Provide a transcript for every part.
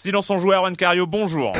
Silence en joueur, Juan Cario, bonjour.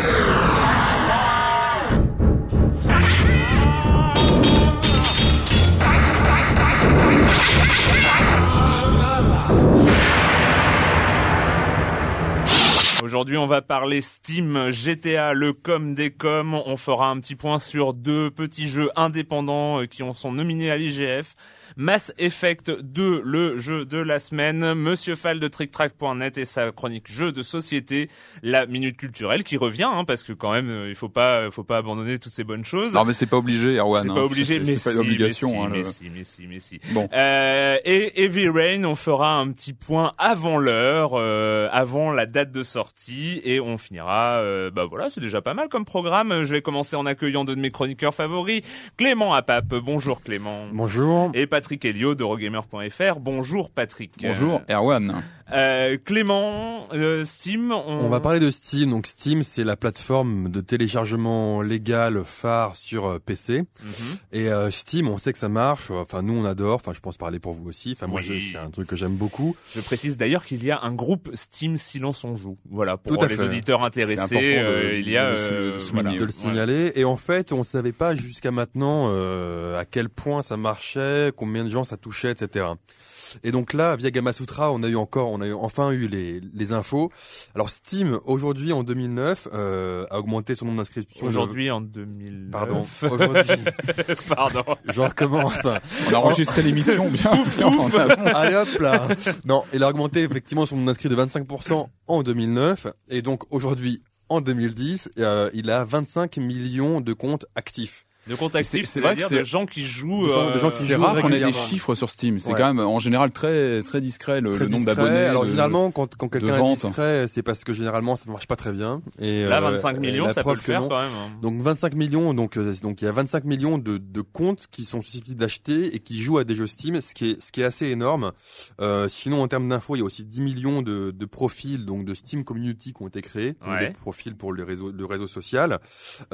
Aujourd'hui, on va parler Steam, GTA, le com des coms. On fera un petit point sur deux petits jeux indépendants euh, qui ont sont nominés à l'IGF. Mass Effect 2, le jeu de la semaine. Monsieur Fall de TrickTrack.net et sa chronique jeu de société. La minute culturelle qui revient, hein, parce que quand même, euh, il faut pas, faut pas abandonner toutes ces bonnes choses. Non, mais c'est pas obligé, Erwan. C'est hein. pas obligé, mais c'est pas si, une obligation. hein, mais le- si, mais si, mais si. Bon. Euh, et Heavy Rain, on fera un petit point avant l'heure, euh, avant la date de sortie, et on finira. euh, bah voilà, c'est déjà pas mal comme programme. Je vais commencer en accueillant deux de mes chroniqueurs favoris, Clément Apap. Bonjour Clément. Bonjour. Et Patrick Helio de Rogamer.fr. Bonjour Patrick. Bonjour, Erwan. Euh, Clément, euh, Steam. On... On va parler de Steam. Donc Steam, c'est la plateforme de téléchargement légal phare sur euh, PC. Mhm. Et euh, Steam, on sait que ça marche. Enfin, nous, on adore. Enfin, je pense parler pour vous aussi. Enfin, moi, Oui. c'est un truc que j'aime beaucoup. Je précise d'ailleurs qu'il y a un groupe Steam Silence on joue. Voilà pour Tout à les fait. auditeurs intéressés. De- euh, il y a de euh, voilà. de le signaler. Et en fait, on savait pas jusqu'à maintenant euh, à quel point ça marchait, combien de gens ça touchait, etc. Et donc là, via Gamasutra, on a eu encore, on a eu enfin eu les, les infos. Alors Steam, aujourd'hui en 2009, euh, a augmenté son nombre d'inscriptions. de- Aujourd'hui en 2000. Pardon. Aujourd'hui, Pardon. je recommence. On a enregistré l'émission bien. en amont. Allez hop là. Non, il a augmenté effectivement son nombre d'inscrits de 25% en 2009 et donc aujourd'hui en 2010, euh, il a 25 millions de comptes actifs. De compte actif, C'est- c'est vrai que c'est-à-dire de c'est- gens qui jouent. Euh, de gens qui C'est jouent rare qu'on ait des chiffres sur Steam. C'est Ouais. quand même en général très très discret le, Très le nombre d'abonnés. Alors le- généralement, quand, quand quelqu'un est discret, c'est parce que généralement ça marche pas très bien. Et Là, euh, 25 millions, la ça peut le faire non. quand même. hein. Donc 25 millions, donc euh, donc il y a 25 millions de, de comptes qui sont susceptibles d'acheter et qui jouent à des jeux Steam, ce qui est ce qui est assez énorme. Euh, sinon en termes d'infos, il y a aussi 10 millions de, de profils donc de Steam Community qui ont été créés, donc Ouais. des profils pour le réseau le réseau social.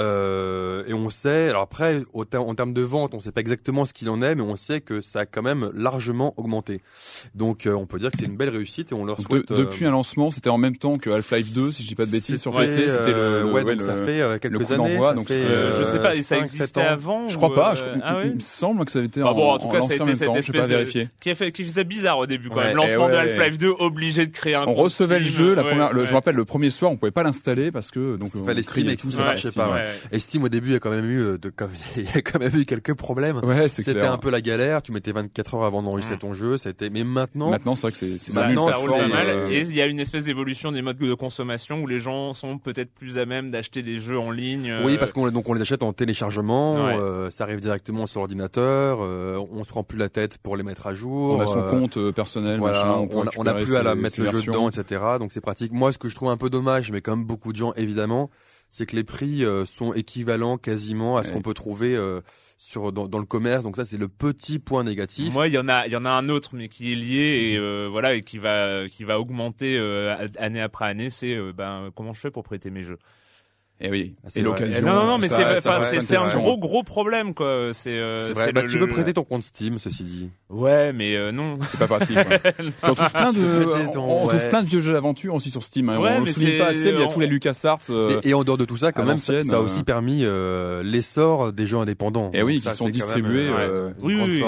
Euh, et on sait, alors après au ter- en termes de vente, on sait pas exactement ce qu'il en est, mais on sait que ça a quand même largement augmenté. Donc euh, on peut dire que c'est une belle réussite et on leur souhaite. de- euh, depuis un lancement, c'était en même temps que Half-Life 2, si je dis pas de bêtises sur c'était, PC. C'était le, euh, le- ouais, ouais, donc le- ça fait euh, quelques années. ça donc fait, Euh, je sais pas, euh, ça 5, existait 7 ans. avant Je crois pas. euh, je- ah il me semble que ça avait été Ah en, bon, en tout cas, ça a été en même cette temps. Espèce de- qui, a fait, qui faisait bizarre au début quand Ouais. même. Lancement de. Half-Life 2, obligé de créer un On recevait le jeu, la Ouais, première, le- ouais. je me rappelle le premier soir, on pouvait pas l'installer parce que donc qu'il on fallait Steam et tout, ça marchait pas. Et Steam au début, il y a quand même eu de, comme- il y a quand même eu quelques problèmes. Ouais, c'est C'était clair. un peu la galère. Tu mettais 24 heures avant d'enregistrer ton jeu. C'était, mais maintenant, Maintenant, c'est vrai que c'est Maintenant, ça une roule pas mal. plateforme, Et euh, il y a une espèce d'évolution des modes de consommation où les gens sont peut-être plus à même d'acheter des jeux en ligne. euh, oui, parce qu'on donc on les achète en téléchargement. Ouais. euh, ça arrive directement sur l'ordinateur. euh, on se prend plus la tête pour les mettre à jour. on a son euh, compte euh, personnel, Voilà, machin, on, on a- on a plus à la mettre le jeu dedans, etc. Donc c'est pratique. Moi, ce que je trouve un peu dommage, mais comme beaucoup de gens évidemment, c'est que les prix euh, sont équivalents quasiment à ce Ouais. qu'on peut trouver euh, sur dans, dans le commerce. Donc ça, c'est le petit point négatif. Moi, il y en a, il y en a un autre, mais qui est lié et euh, voilà, et qui va, qui va augmenter euh, année après année. C'est ben comment je fais pour prêter mes jeux? Et oui. Ah, c'est et l'occasion. non, non, non, mais c'est, un gros, gros problème, quoi. C'est, euh, Bah, le- tu peux prêter ton compte Steam, ceci dit. Ouais, mais euh, non. C'est pas. Puis on trouve plein de, prêter ton- on trouve ouais. plein de vieux jeux d'aventure aussi sur Steam. hein. Ouais, on mais le souligne c'est- pas assez, mais il y a tous les LucasArts. euh, Et, et en dehors de tout ça, quand même, ça, ça a euh, aussi permis euh, l'essor des jeux indépendants. Et oui, Donc qui sont distribués, oui, oui.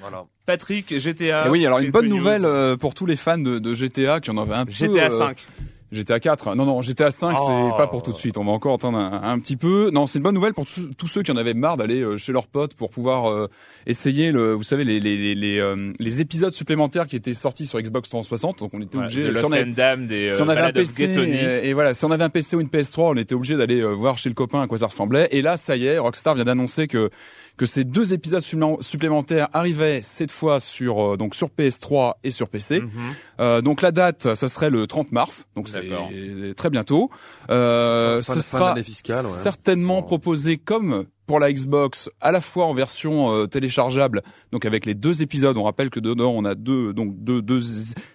Voilà. Patrick, GTA. Et oui, alors une bonne news. nouvelle pour tous les fans de, de GTA qui en avaient un peu. GTA euh, 5. GTA 4. Non, non, GTA 5, Oh. c'est pas pour tout de suite. On va encore attendre un, un petit peu. Non, c'est une bonne nouvelle pour tous ceux qui en avaient marre d'aller euh, chez leurs potes pour pouvoir euh, essayer le, vous savez, les les les les, euh, les épisodes supplémentaires qui étaient sortis sur Xbox 360. Donc on était Ouais, obligé. Si on avait- des si on euh, avait un PC et voilà, si on avait un PC ou une PS3, on était obligé d'aller voir chez le copain à quoi ça ressemblait. Et là, ça y est, Rockstar vient d'annoncer que que ces deux épisodes supplément- supplémentaires arrivaient cette fois sur euh, donc sur PS3 et sur PC. Mhm. Euh, donc la date, ce serait le 30 mars, donc c'est D'accord. très bientôt. Euh, ce sera d'année fiscale, ouais. certainement Bon. proposé comme pour la Xbox, à la fois en version euh, téléchargeable, donc avec les deux épisodes. On rappelle que dedans on a deux donc deux, deux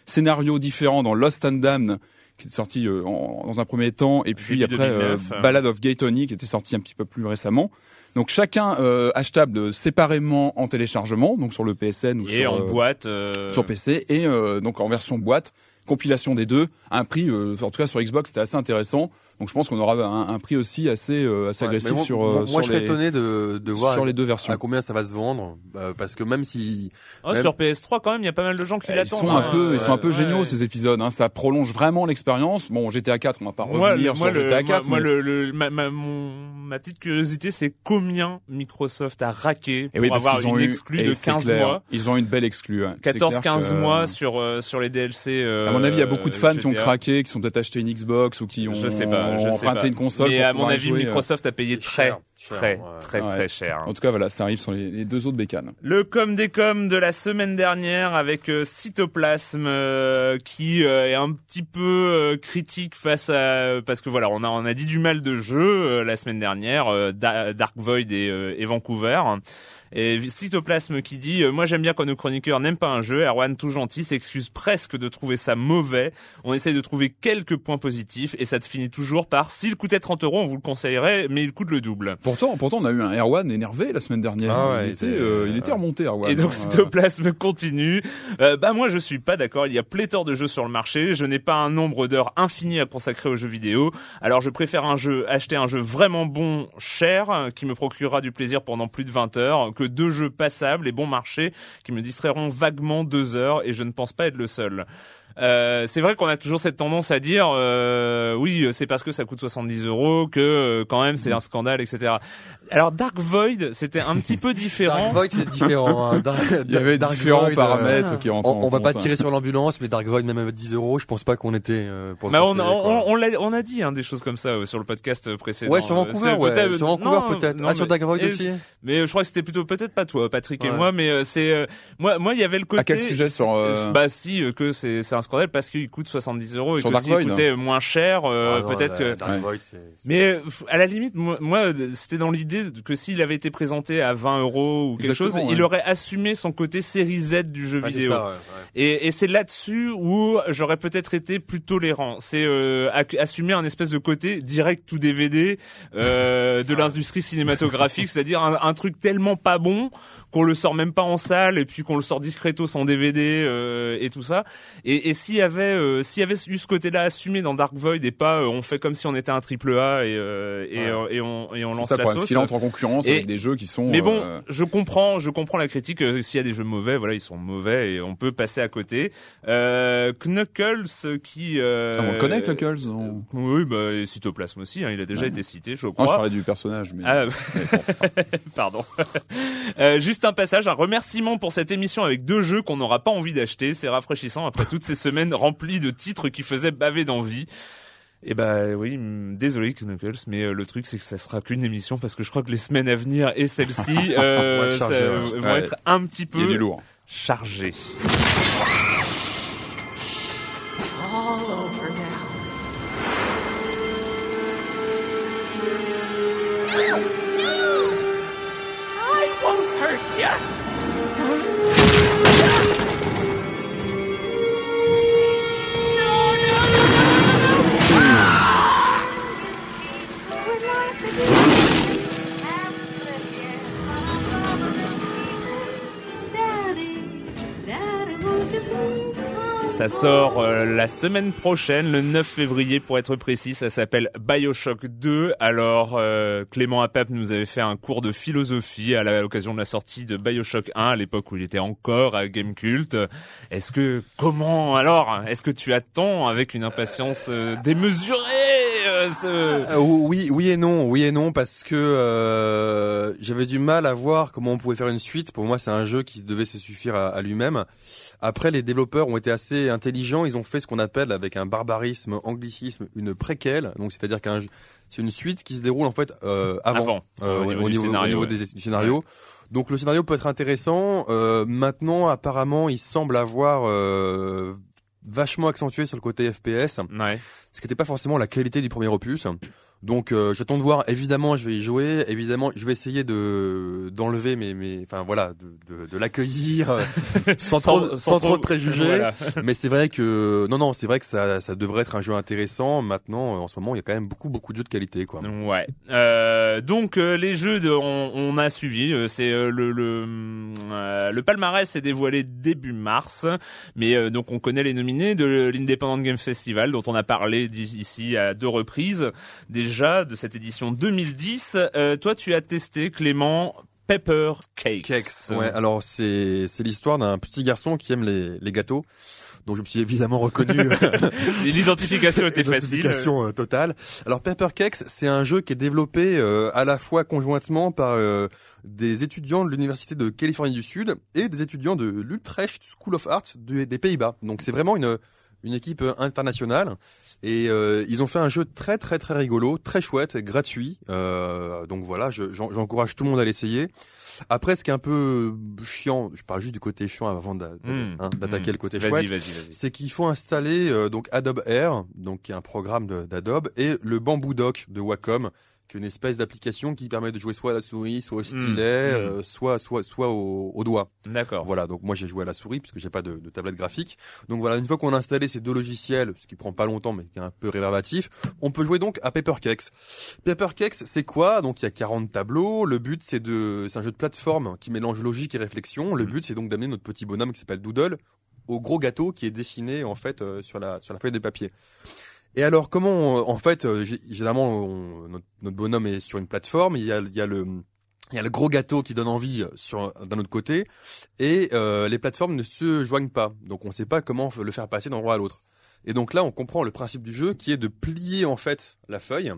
scénarios différents dans Lost and Damned qui est sorti euh, en- dans un premier temps, et puis Début après euh, 2009, Ballad of Gay Tony qui était sorti un petit peu plus récemment. Donc chacun euh, achetable séparément en téléchargement, donc sur le PSN ou Et sur, en euh, boîte. euh, sur PC et euh, donc en version boîte, compilation des deux, à un prix, euh, en tout cas sur Xbox, c'était assez intéressant. Donc je pense qu'on aura un, un prix aussi assez euh, assez Ouais, agressif mais moi, sur, moi, euh, moi, sur je serais les étonné de, de voir sur les deux à versions. combien ça va se vendre, bah, parce que même si oh, même- sur PS3 quand même, il y a pas mal de gens qui Ils l'attendent. sont un hein. peu, ils sont un peu Ouais. géniaux ces épisodes. Hein. Ça prolonge vraiment l'expérience. Bon, GTA 4, on va pas Moi, revenir sur le- GTA 4. moi, mais- moi, le, le- ma, ma, mon, ma petite curiosité, c'est combien Microsoft a raqué Et pour oui, avoir une exclue de c'est 15 clair, mois. Ils ont une belle exclue. hein. C'est clair 14-15 que- mois sur euh, sur les DLC. euh, À mon avis, il y a beaucoup de fans qui ont GTA. craqué, qui sont peut-être acheté une Xbox ou qui ont Je sais pas, je sais emprunté pas. une console. Mais pour à mon avis, jouer, euh. Microsoft a payé très, cher, cher, très, ouais. très, Ouais. très cher. En tout cas, voilà, ça arrive sur les, les deux autres bécanes. Le com des com de la semaine dernière avec euh, Cytoplasme euh, qui euh, est un petit peu euh, critique face à parce que voilà on a on a dit du mal de jeu euh, la semaine dernière euh, Da- Dark Void et, euh, et Vancouver. Et Cytoplasme qui dit euh, Moi j'aime bien quand nos chroniqueurs n'aiment pas un jeu. Erwan, tout gentil, s'excuse presque de trouver ça mauvais. On essaye de trouver quelques points positifs et ça te finit toujours par S'il coûtait 30 euros, on vous le conseillerait, mais il coûte le double. Pourtant, pourtant, on a eu un Erwan énervé la semaine dernière. Ah ouais, il, était, euh, euh, il était remonté, Erwan. Et donc Cytoplasme continue. Euh, bah moi je suis pas d'accord. Il y a pléthore de jeux sur le marché. Je n'ai pas un nombre d'heures infini à consacrer aux jeux vidéo. Alors je préfère un jeu, acheter un jeu vraiment bon, cher, euh, qui me procurera du plaisir pendant plus de 20 heures, que deux jeux passables et bon marché qui me distrairont vaguement deux heures. Et je ne pense pas être le seul. Euh, c'est vrai qu'on a toujours cette tendance à dire euh, oui c'est parce que ça coûte 70 euros que euh, quand même c'est un scandale etc. Alors Dark Void c'était un petit peu différent. Dark Void c'est différent. hein. Dark- Il y avait Dark différents Void, euh, paramètres qui rentrent on, en on va pas compte, tirer hein. sur l'ambulance, mais Dark Void même avec 10 euros, je pense pas qu'on était euh, pour le Mais on, on, on, l'a, on a dit hein, des choses comme ça euh, sur le podcast euh, précédent. Ouais, sur Euh, Vancouver, ouais. peut-être- Sur Vancouver, non, peut-être. non, Ah, sur mais- Dark Void aussi. Mais euh, je crois que c'était plutôt peut-être pas toi, Patrick et moi, mais euh, c'est euh, moi, moi il y avait le côté. À quel sujet sur, euh, Bah si, euh, que c'est c'est un scandale parce qu'il coûte 70 euros et Sur que s'il coûtait moins cher, euh, Ah peut-être que. Dark Ouais. Void, c'est- c'est- Mais euh, à la limite, moi, moi, c'était dans l'idée que s'il avait été présenté à 20 euros ou quelque Exactement, chose, ouais. il aurait assumé son côté série Z du jeu Ouais, vidéo. ça, ouais, ouais. Et, et c'est là-dessus où j'aurais peut-être été plus tolérant. C'est euh, assumer un espèce de côté direct tout DVD euh, de l'industrie cinématographique, c'est-à-dire un, un truc tellement pas bon qu'on le sort même pas en salle et puis qu'on le sort discretos en DVD euh, et tout ça. Et, et s'il y avait euh, s'il y avait eu ce côté-là assumé dans Dark Void et pas euh, on fait comme si on était un triple A et euh, et, Ouais. et on et on lance ça, la sauce. qu'il entre en concurrence Et- avec des jeux qui sont. Mais bon, je comprends, je comprends la critique. S'il y a des jeux mauvais, voilà, ils sont mauvais et on peut passer à côté. Knuckles qui. Ah, on le connaît, Knuckles on- Oui, bah, et Cytoplasme aussi. Hein, il a déjà Ouais. été cité, je crois. je parlais du personnage, mais. Ah, pardon. Juste un passage, un remerciement pour cette émission avec deux jeux qu'on n'aura pas envie d'acheter. C'est rafraîchissant après toutes ces semaines remplies de titres qui faisaient baver d'envie. Et bah oui, hum, désolé Knuckles, mais euh, le truc c'est que ça sera qu'une émission parce que je crois que les semaines à venir et celle-ci euh, ça, ouais. vont Ouais. être un petit peu chargées. Ça sort euh, la semaine prochaine, le 9 février pour être précis. Ça s'appelle Bioshock 2. Alors euh, Clément Apap nous avait fait un cours de philosophie à l'occasion de la sortie de Bioshock 1 à l'époque où il était encore à Gamecult. Est-ce que comment alors Est-ce que tu attends avec une impatience euh, démesurée? Ce... Euh, oui, oui et non, oui et non parce que euh, j'avais du mal à voir comment on pouvait faire une suite. Pour moi, c'est un jeu qui devait se suffire à, à lui-même. Après, les développeurs ont été assez intelligents. Ils ont fait ce qu'on appelle, avec un barbarisme, anglicisme, une préquelle. Donc, c'est-à-dire qu'un c'est une suite qui se déroule en fait euh, avant, Avant, au niveau du scénario, au niveau ouais. du scénario. Donc, le scénario peut être intéressant. Euh, maintenant, apparemment, il semble avoir euh, vachement accentué sur le côté FPS Ouais. ce qui n'était pas forcément la qualité du premier opus. Donc euh, j'attends de voir. Évidemment, je vais y jouer. Évidemment, je vais essayer de d'enlever mes mes enfin voilà de de, de l'accueillir euh, sans, trop sans, trop de préjugés. Voilà. Mais c'est vrai que non non, c'est vrai que ça ça devrait être un jeu intéressant. Maintenant, en ce moment, il y a quand même beaucoup beaucoup de jeux de qualité quoi. Ouais. Euh, donc euh, les jeux de, on, on a suivi. euh, c'est euh, le le euh, le palmarès est dévoilé début mars, mais euh, donc on connaît les nominés de l'Independent Game Festival dont on a parlé ici à deux reprises déjà de cette édition 2010. Euh, toi, tu as testé Clément Pepper Cakes. Ouais, alors c'est c'est l'histoire d'un petit garçon qui aime les les gâteaux. Donc je me suis évidemment reconnu. L'identification était facile. Identification, euh, totale. Alors Paper Cakes, c'est un jeu qui est développé euh, à la fois conjointement par euh, des étudiants de l'université de Californie du Sud et des étudiants de l'Utrecht School of Art de- des Pays-Bas. Donc c'est vraiment une une équipe internationale et euh, ils ont fait un jeu très très très rigolo, très chouette, gratuit. Euh, donc voilà, je- j'en- j'encourage tout le monde à l'essayer. Après, ce qui est un peu chiant, je parle juste du côté chiant avant Mmh, hein, d'attaquer mmh. le côté chouette c'est qu'il faut installer euh, donc Adobe Air, donc qui est un programme d'Adobe, et le Bamboo Dock de Wacom, qui est une espèce d'application qui permet de jouer soit à la souris, soit au stylet, mm. euh, soit soit soit au, au doigt. D'accord. Voilà, donc moi j'ai joué à la souris puisque j'ai pas de, de tablette graphique. Donc voilà, une fois qu'on a installé ces deux logiciels, ce qui prend pas longtemps mais qui est un peu réverbatif, on peut jouer donc à Paper Cakes. Paper Cakes, c'est quoi? Donc il y a 40 tableaux. Le but c'est de, c'est un jeu de plateforme qui mélange logique et réflexion. Le Mhm. but c'est donc d'amener notre petit bonhomme qui s'appelle Doodle au gros gâteau qui est dessiné en fait euh, sur la sur la feuille de papier. Et alors comment on- en fait euh, gé- généralement on- notre, notre bonhomme est sur une plateforme, il y a il y a le il y a le gros gâteau qui donne envie sur d'un autre côté et euh, les plateformes ne se joignent pas. Donc on ne sait pas comment le faire passer d'un endroit à l'autre. Et donc là on comprend le principe du jeu qui est de plier en fait la feuille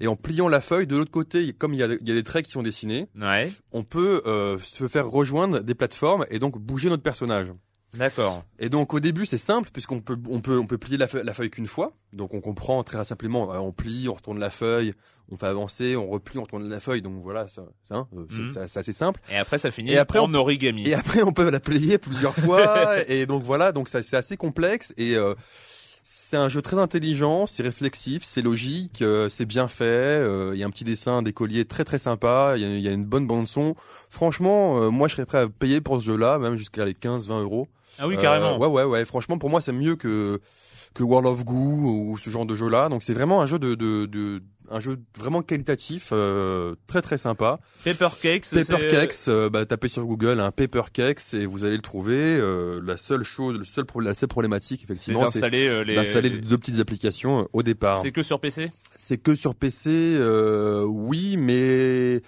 et en pliant la feuille de l'autre côté comme il y a il y a des traits qui sont dessinés, Ouais. on peut euh, se faire rejoindre des plateformes et donc bouger notre personnage. D'accord. Et donc au début c'est simple puisqu'on peut on peut on peut plier la feuille, la feuille qu'une fois. Donc on comprend très simplement. euh, On plie, on retourne la feuille, on fait avancer, on replie, on retourne la feuille. Donc voilà, ça, ça, hein, euh, c'est Mhm. c'est- assez simple. Et après, ça finit Et après, en on- origami. Et après on peut la plier plusieurs fois. et donc voilà, donc ça c'est assez complexe et euh, c'est un jeu très intelligent, c'est réflexif, c'est logique, euh, c'est bien fait. euh, Il y a un petit dessin d'écolier très très sympa. Il y y a une bonne bande son. Franchement, moi je serais prêt à payer pour ce jeu-là, même jusqu'à les 15-20 euros. Ah oui, Euh, carrément. ouais, ouais, ouais. Franchement, pour moi, c'est mieux que que World of Goo ou ce genre de jeu-là. Donc, c'est vraiment un jeu de, de, de un jeu vraiment qualitatif, euh, très très sympa. Paper Cakes. Paper Cakes, euh, bah, tapez sur Google un Paper Cakes et vous allez le trouver. Euh, la seule chose, le seul, la seule problématique, effectivement, c'est d'installer euh, les. les- deux petites applications euh, au départ. C'est que sur PC C'est que sur PC, euh, oui, mais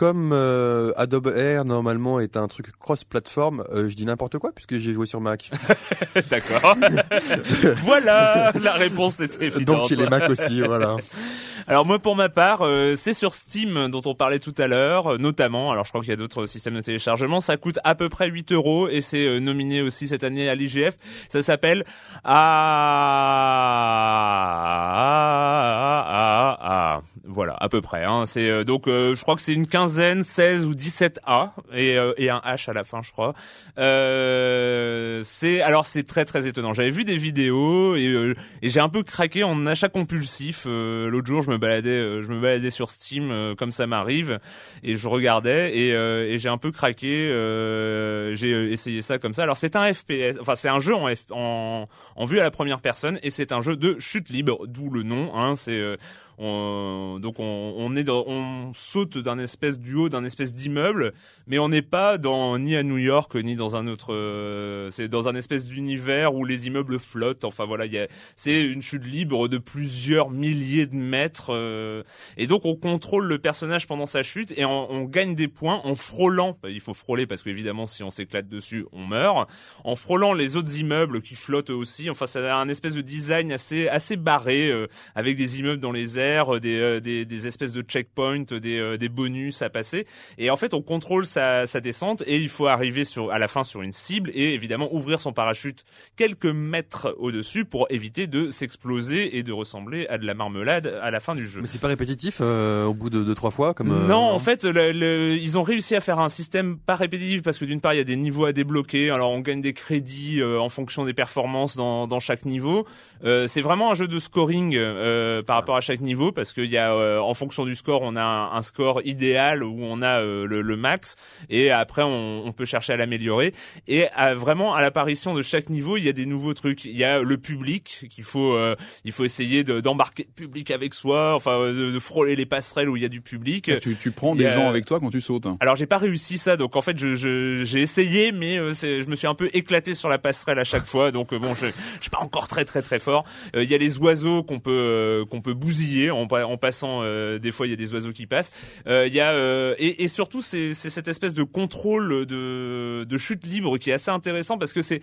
comme euh, Adobe Air normalement est un truc cross-platform, euh, je dis n'importe quoi puisque j'ai joué sur Mac. D'accord. voilà, la réponse est évidente. Donc il est Mac aussi, voilà. Alors moi pour ma part, euh, c'est sur Steam dont on parlait tout à l'heure, euh, notamment. Alors je crois qu'il y a d'autres systèmes de téléchargement. Ça coûte à peu près 8 euros et c'est euh, nominé aussi cette année à l'IGF. Ça s'appelle Ah, voilà, à peu près. Hein. C'est euh, donc, euh, je crois que c'est une quinzaine, 16 ou 17 A et, et un H à la fin, je crois. c'est alors c'est très très étonnant. J'avais vu des vidéos et, et j'ai un peu craqué en achat compulsif. L'autre jour, je me baladais, je me baladais sur Steam comme ça m'arrive et je regardais et, et j'ai un peu craqué. j'ai essayé ça comme ça. Alors c'est un FPS, enfin c'est un jeu en, en, en vue à la première personne et c'est un jeu de chute libre, d'où le nom. Hein, c'est on, donc on, on, est dans, on saute d'un espèce du haut d'un espèce d'immeuble, mais on n'est pas dans ni à New York ni dans un autre. Euh, c'est dans un espèce d'univers où les immeubles flottent. Enfin voilà, c'est une chute libre de plusieurs milliers de mètres, euh, et donc on contrôle le personnage pendant sa chute et on, on gagne des points en frôlant. Il faut frôler parce qu'évidemment si on s'éclate dessus, on meurt. En frôlant les autres immeubles qui flottent aussi. Enfin, ça a un espèce de design assez assez barré euh, avec des immeubles dans les airs euh, euh, des, des, espèces de checkpoints, des, euh, des bonus à passer. Et en fait, on contrôle sa, sa descente et il faut arriver sur, à la fin sur une cible et évidemment ouvrir son parachute quelques mètres au-dessus pour éviter de s'exploser et de ressembler à de la marmelade à la fin du jeu. Mais c'est pas répétitif au bout de deux trois fois comme non, en fait ils ont réussi à faire un système pas répétitif parce que d'une part il y a des niveaux à débloquer alors on gagne des crédits en fonction des performances dans, dans chaque niveau c'est vraiment un jeu de scoring par rapport à chaque niveau parce qu'il y a euh, en fonction du score on a un, score idéal où on a euh, le, max et après on, peut chercher à l'améliorer. Et vraiment à l'apparition de chaque niveau il y a des nouveaux trucs. Il y a le public qu'il faut euh, il faut essayer d'embarquer le public avec soi enfin de, frôler les passerelles où il y a du public. Tu, tu prends des gens avec toi quand tu sautes alors j'ai pas réussi ça donc en fait je j'ai essayé mais je me suis un peu éclaté sur la passerelle à chaque fois donc bon je, je suis pas encore très très très fort. Il y a les oiseaux qu'on peut qu'on peut bousiller en, passant. Euh, des fois, il y a des oiseaux qui passent. Euh, il y a euh, et, surtout c'est cette espèce de contrôle de, chute libre qui est assez intéressant parce que c'est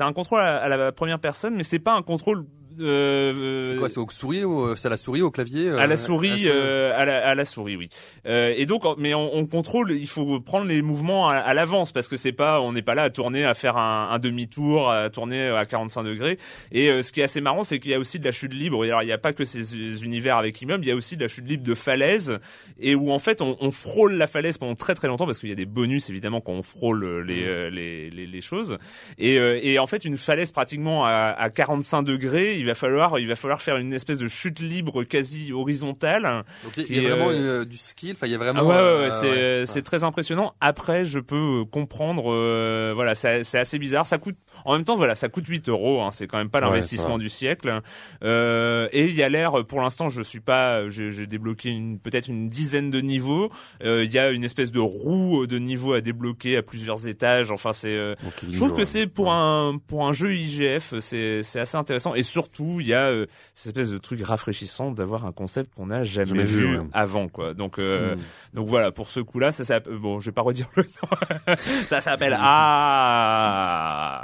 un contrôle à, à, la première personne, mais c'est pas un contrôle c'est quoi C'est au souris ou c'est à la souris au clavier À la souris, à la, à la, souris, oui. et donc, mais on, on, contrôle. Il faut prendre les mouvements à, l'avance parce que c'est pas, on n'est pas là à tourner, à faire un, un demi-tour, à tourner à 45 degrés. Et ce qui est assez marrant, c'est qu'il y a aussi de la chute libre. Alors, il n'y a pas que ces univers avec immeubles, il y a aussi de la chute libre de falaise et où en fait on, on frôle la falaise pendant très très longtemps parce qu'il y a des bonus évidemment quand on frôle les les, les, les, choses. Et, et en fait, une falaise pratiquement à, à 45 degrés, il va falloir il va falloir faire une espèce de chute libre quasi horizontale. Donc il y a vraiment euh, du skill, il y a vraiment. Ah ouais, ouais, ouais c'est très impressionnant. Après, je peux euh, comprendre, euh, voilà, c'est assez bizarre. Ça coûte, en même temps, voilà, ça coûte 8 euros. Hein, c'est quand même pas l'investissement du siècle. Euh, et il y a l'air, pour l'instant, je suis pas, j'ai débloqué une peut-être une dizaine de niveaux. Il y a une espèce de roue de niveau à débloquer à plusieurs étages. Enfin, c'est, je trouve que c'est pour un pour un jeu IGF, c'est c'est assez intéressant. Et surtout il y a euh, cette espèce de truc rafraîchissant d'avoir un concept qu'on n'a jamais, vu, avant, quoi. Donc, euh, mm. donc voilà, pour ce coup-là, ça s'appelle, bon, je vais pas redire le nom, ça s'appelle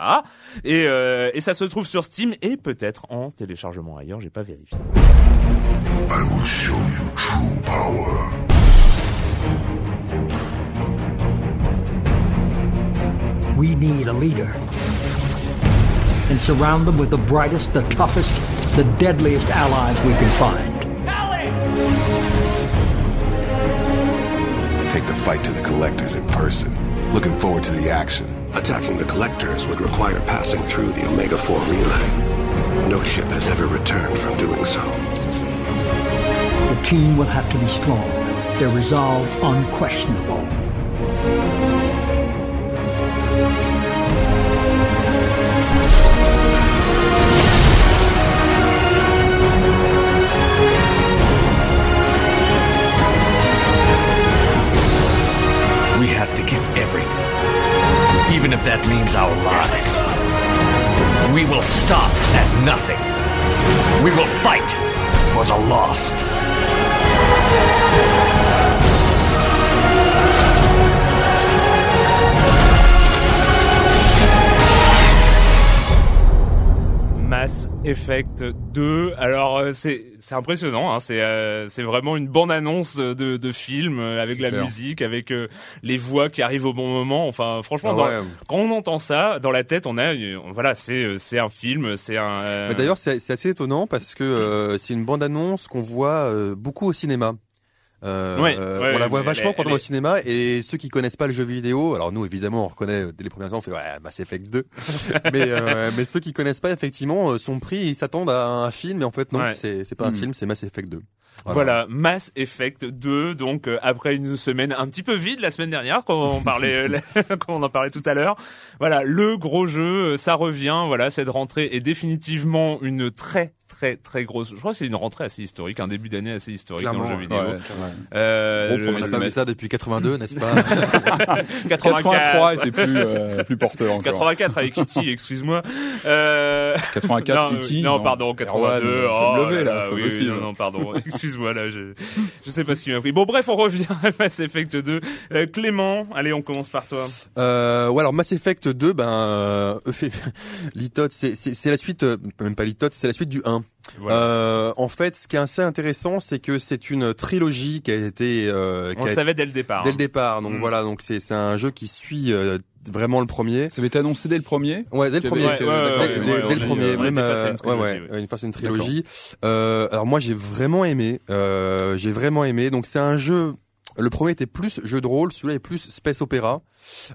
Ah, et, euh, et ça se trouve sur Steam et peut-être en téléchargement ailleurs, j'ai pas vérifié. I will show you true power. We need a leader. And surround them with the brightest, the toughest, the deadliest allies we can find. Take the fight to the Collectors in person. Looking forward to the action. Attacking the Collectors would require passing through the Omega-4 relay. No ship has ever returned from doing so. The team will have to be strong. Their resolve unquestionable. Even if that means our lives. We will stop at nothing. We will fight for the lost. Effect 2. Alors euh, c'est c'est impressionnant, hein. c'est euh, c'est vraiment une bande annonce de de film euh, avec la clair. musique, avec euh, les voix qui arrivent au bon moment. Enfin franchement, Ah dans- ouais. quand on entend ça dans la tête, on a euh, voilà c'est c'est un film, c'est un. Mais D'ailleurs, c'est c'est assez étonnant parce que euh, c'est une bande-annonce qu'on voit euh, beaucoup au cinéma. Euh, Ouais, euh, ouais, on la voit vachement elle quand on est- va au cinéma et ceux qui connaissent pas le jeu vidéo, alors nous évidemment on reconnaît euh, dès les premiers temps, on fait ouais Mass Effect 2, mais euh, mais ceux qui connaissent pas effectivement euh, sont pris, ils s'attendent à un film, mais en fait non, Ouais. c'est c'est pas un Mhm. film, c'est Mass Effect 2. Voilà, Mass Effect 2, donc euh, après une semaine un petit peu vide la semaine dernière quand on parlait euh, quand on en parlait tout à l'heure. Voilà, le gros jeu, euh, ça revient, voilà, cette rentrée est définitivement une très très très grosse. Je crois que c'est une rentrée assez historique, un début d'année assez historique dans le jeu Clairement, vidéo. Ouais. Euh, Gros On n'a pas vu ça depuis 82, n'est-ce pas 83 était plus euh, plus porteur encore. 84 avec Kitty, excuse-moi. Euh... 84 non, E.T., non, non. pardon, 82. Erwan, je oh me là, là, c'est oui, possible. oui, non, non, pardon. Excuse-moi, là, je, je sais pas ce qui m'a pris. Bon, bref, on revient à Mass Effect 2. Euh, Clément, allez, on commence par toi. Euh, ouais, alors Mass Effect 2, ben, euh, Litote, c'est c'est c'est la suite, euh, même pas Litote, c'est la suite du 1. Voilà. Euh, en fait, ce qui est assez intéressant, c'est que c'est une trilogie qui a été, euh, qui on a le savait dès le départ. dès hein. le départ. Donc Mm. voilà, donc c'est c'est un jeu qui suit euh, vraiment le premier. Ça avait été annoncé dès le premier. Ouais, dès le premier. Dès, le on premier, même était face à euh, une trilogie, ouais, ouais. ouais, une face à une trilogie. Euh, alors moi j'ai vraiment aimé, euh, j'ai vraiment aimé. Donc c'est un jeu. Le premier était plus jeu de rôle, celui-là est plus space opéra.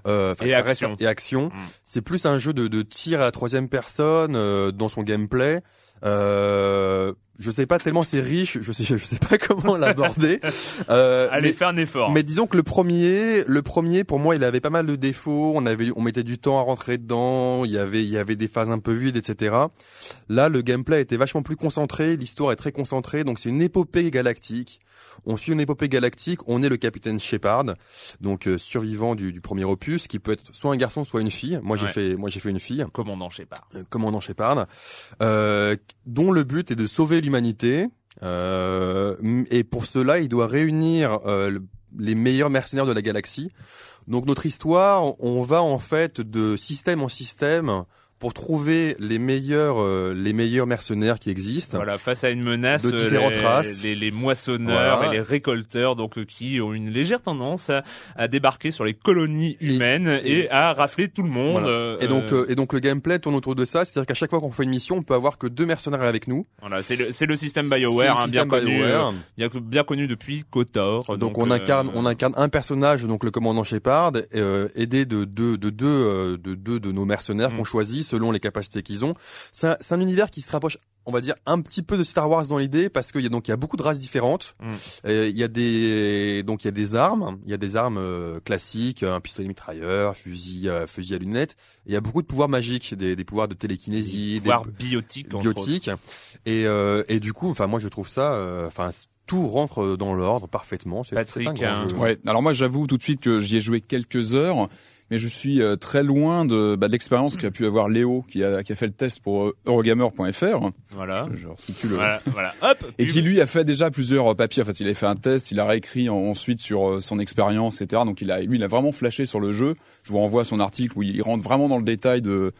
Euh, enfin, Et ça reste- action. et action. Mm. C'est plus un jeu de, de tir à la troisième personne euh, dans son gameplay. Euh, je sais pas tellement c'est riche, je sais je sais pas comment l'aborder. Euh, Allez, mais- fais un effort. mais disons que le premier, le premier pour moi, il avait pas mal de défauts. On avait, on mettait du temps à rentrer dedans. Il y avait, il y avait des phases un peu vides, etc. Là, le gameplay était vachement plus concentré. L'histoire est très concentrée. Donc c'est une épopée galactique. On suit une épopée galactique. On est le capitaine Shepard, donc euh, survivant du, du premier opus, qui peut être soit un garçon, soit une fille. Moi, j'ai Ouais. fait, moi j'ai fait une fille Commandant Shepard. euh, commandant Shepard, euh, dont le but est de sauver l'humanité. Euh, et pour cela, il doit réunir euh, le- les meilleurs mercenaires de la galaxie. Donc notre histoire, on va en fait de système en système pour trouver les meilleurs, euh, les meilleurs mercenaires qui existent. Voilà, face à une menace, De euh, différentes les, races. les, les moissonneurs Voilà. et les récolteurs, donc euh, qui ont une légère tendance à, à débarquer sur les colonies humaines et, et- à rafler tout le monde. Voilà. euh, Et donc, euh, et donc le gameplay tourne autour de ça, c'est-à-dire qu'à chaque fois qu'on fait une mission, on peut avoir que deux mercenaires avec nous. voilà, c'est le, c'est le système BioWare, hein, bien système connu, BioWare. euh, bien, bien connu depuis KOTOR. Donc, on euh, incarne, on incarne un personnage, donc le commandant Shepard, euh, aidé de deux, de deux, euh, de deux de nos mercenaires Mm. qu'on choisit selon les capacités qu'ils ont. C'est un, c'est un univers qui se rapproche, on va dire, un petit peu de Star Wars dans l'idée, parce qu'il y a donc il y a beaucoup de races différentes. Mm. Euh, Il y a des, donc il y a des armes, il y a des armes euh, classiques, un pistolet mitrailleur, fusil, euh, fusil à lunettes. Et il y a beaucoup de pouvoirs magiques, des, des pouvoirs de télékinésie, des, pouvoir biotique, entre autres. biotiques. Et, euh, et du coup, enfin moi je trouve ça, euh, enfin tout rentre dans l'ordre parfaitement. C'est- Patrick, c'est un grand hein. jeu. Ouais. Alors moi, j'avoue tout de suite que j'y ai joué quelques heures, mais je suis euh, très loin de, bah, de l'expérience qu'a pu avoir Léo, qui a, qui a fait le test pour euh, Eurogamer.fr. Voilà. Je resitue le. Voilà, voilà. Hop. Et qui lui a fait déjà plusieurs euh, papiers. En fait, il a fait un test, il a réécrit en- ensuite sur euh, son expérience, etc. Donc il a, lui, il a vraiment flashé sur le jeu. Je vous renvoie à son article où il rentre vraiment dans le détail de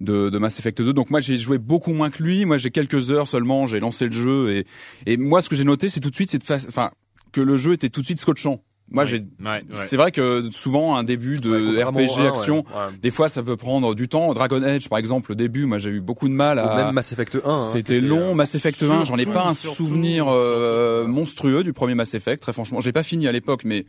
de, de Mass Effect 2. Donc moi, j'ai joué beaucoup moins que lui. Moi, j'ai quelques heures seulement. J'ai lancé le jeu et et moi, ce que j'ai noté, c'est tout de suite, c'est enfin que le jeu était tout de suite scotchant. Moi, Ouais, j'ai ouais, ouais. c'est vrai que souvent un début de RPG un, action, ouais. Ouais. des fois ça peut prendre du temps. Dragon Age par exemple, au début, moi j'ai eu beaucoup de mal Ou à même Mass Effect 1. hein, c'était était, long, euh, Mass Effect 1, j'en ai pas un surtout, souvenir euh, surtout. monstrueux du premier Mass Effect, très franchement. Je l'ai pas fini à l'époque, mais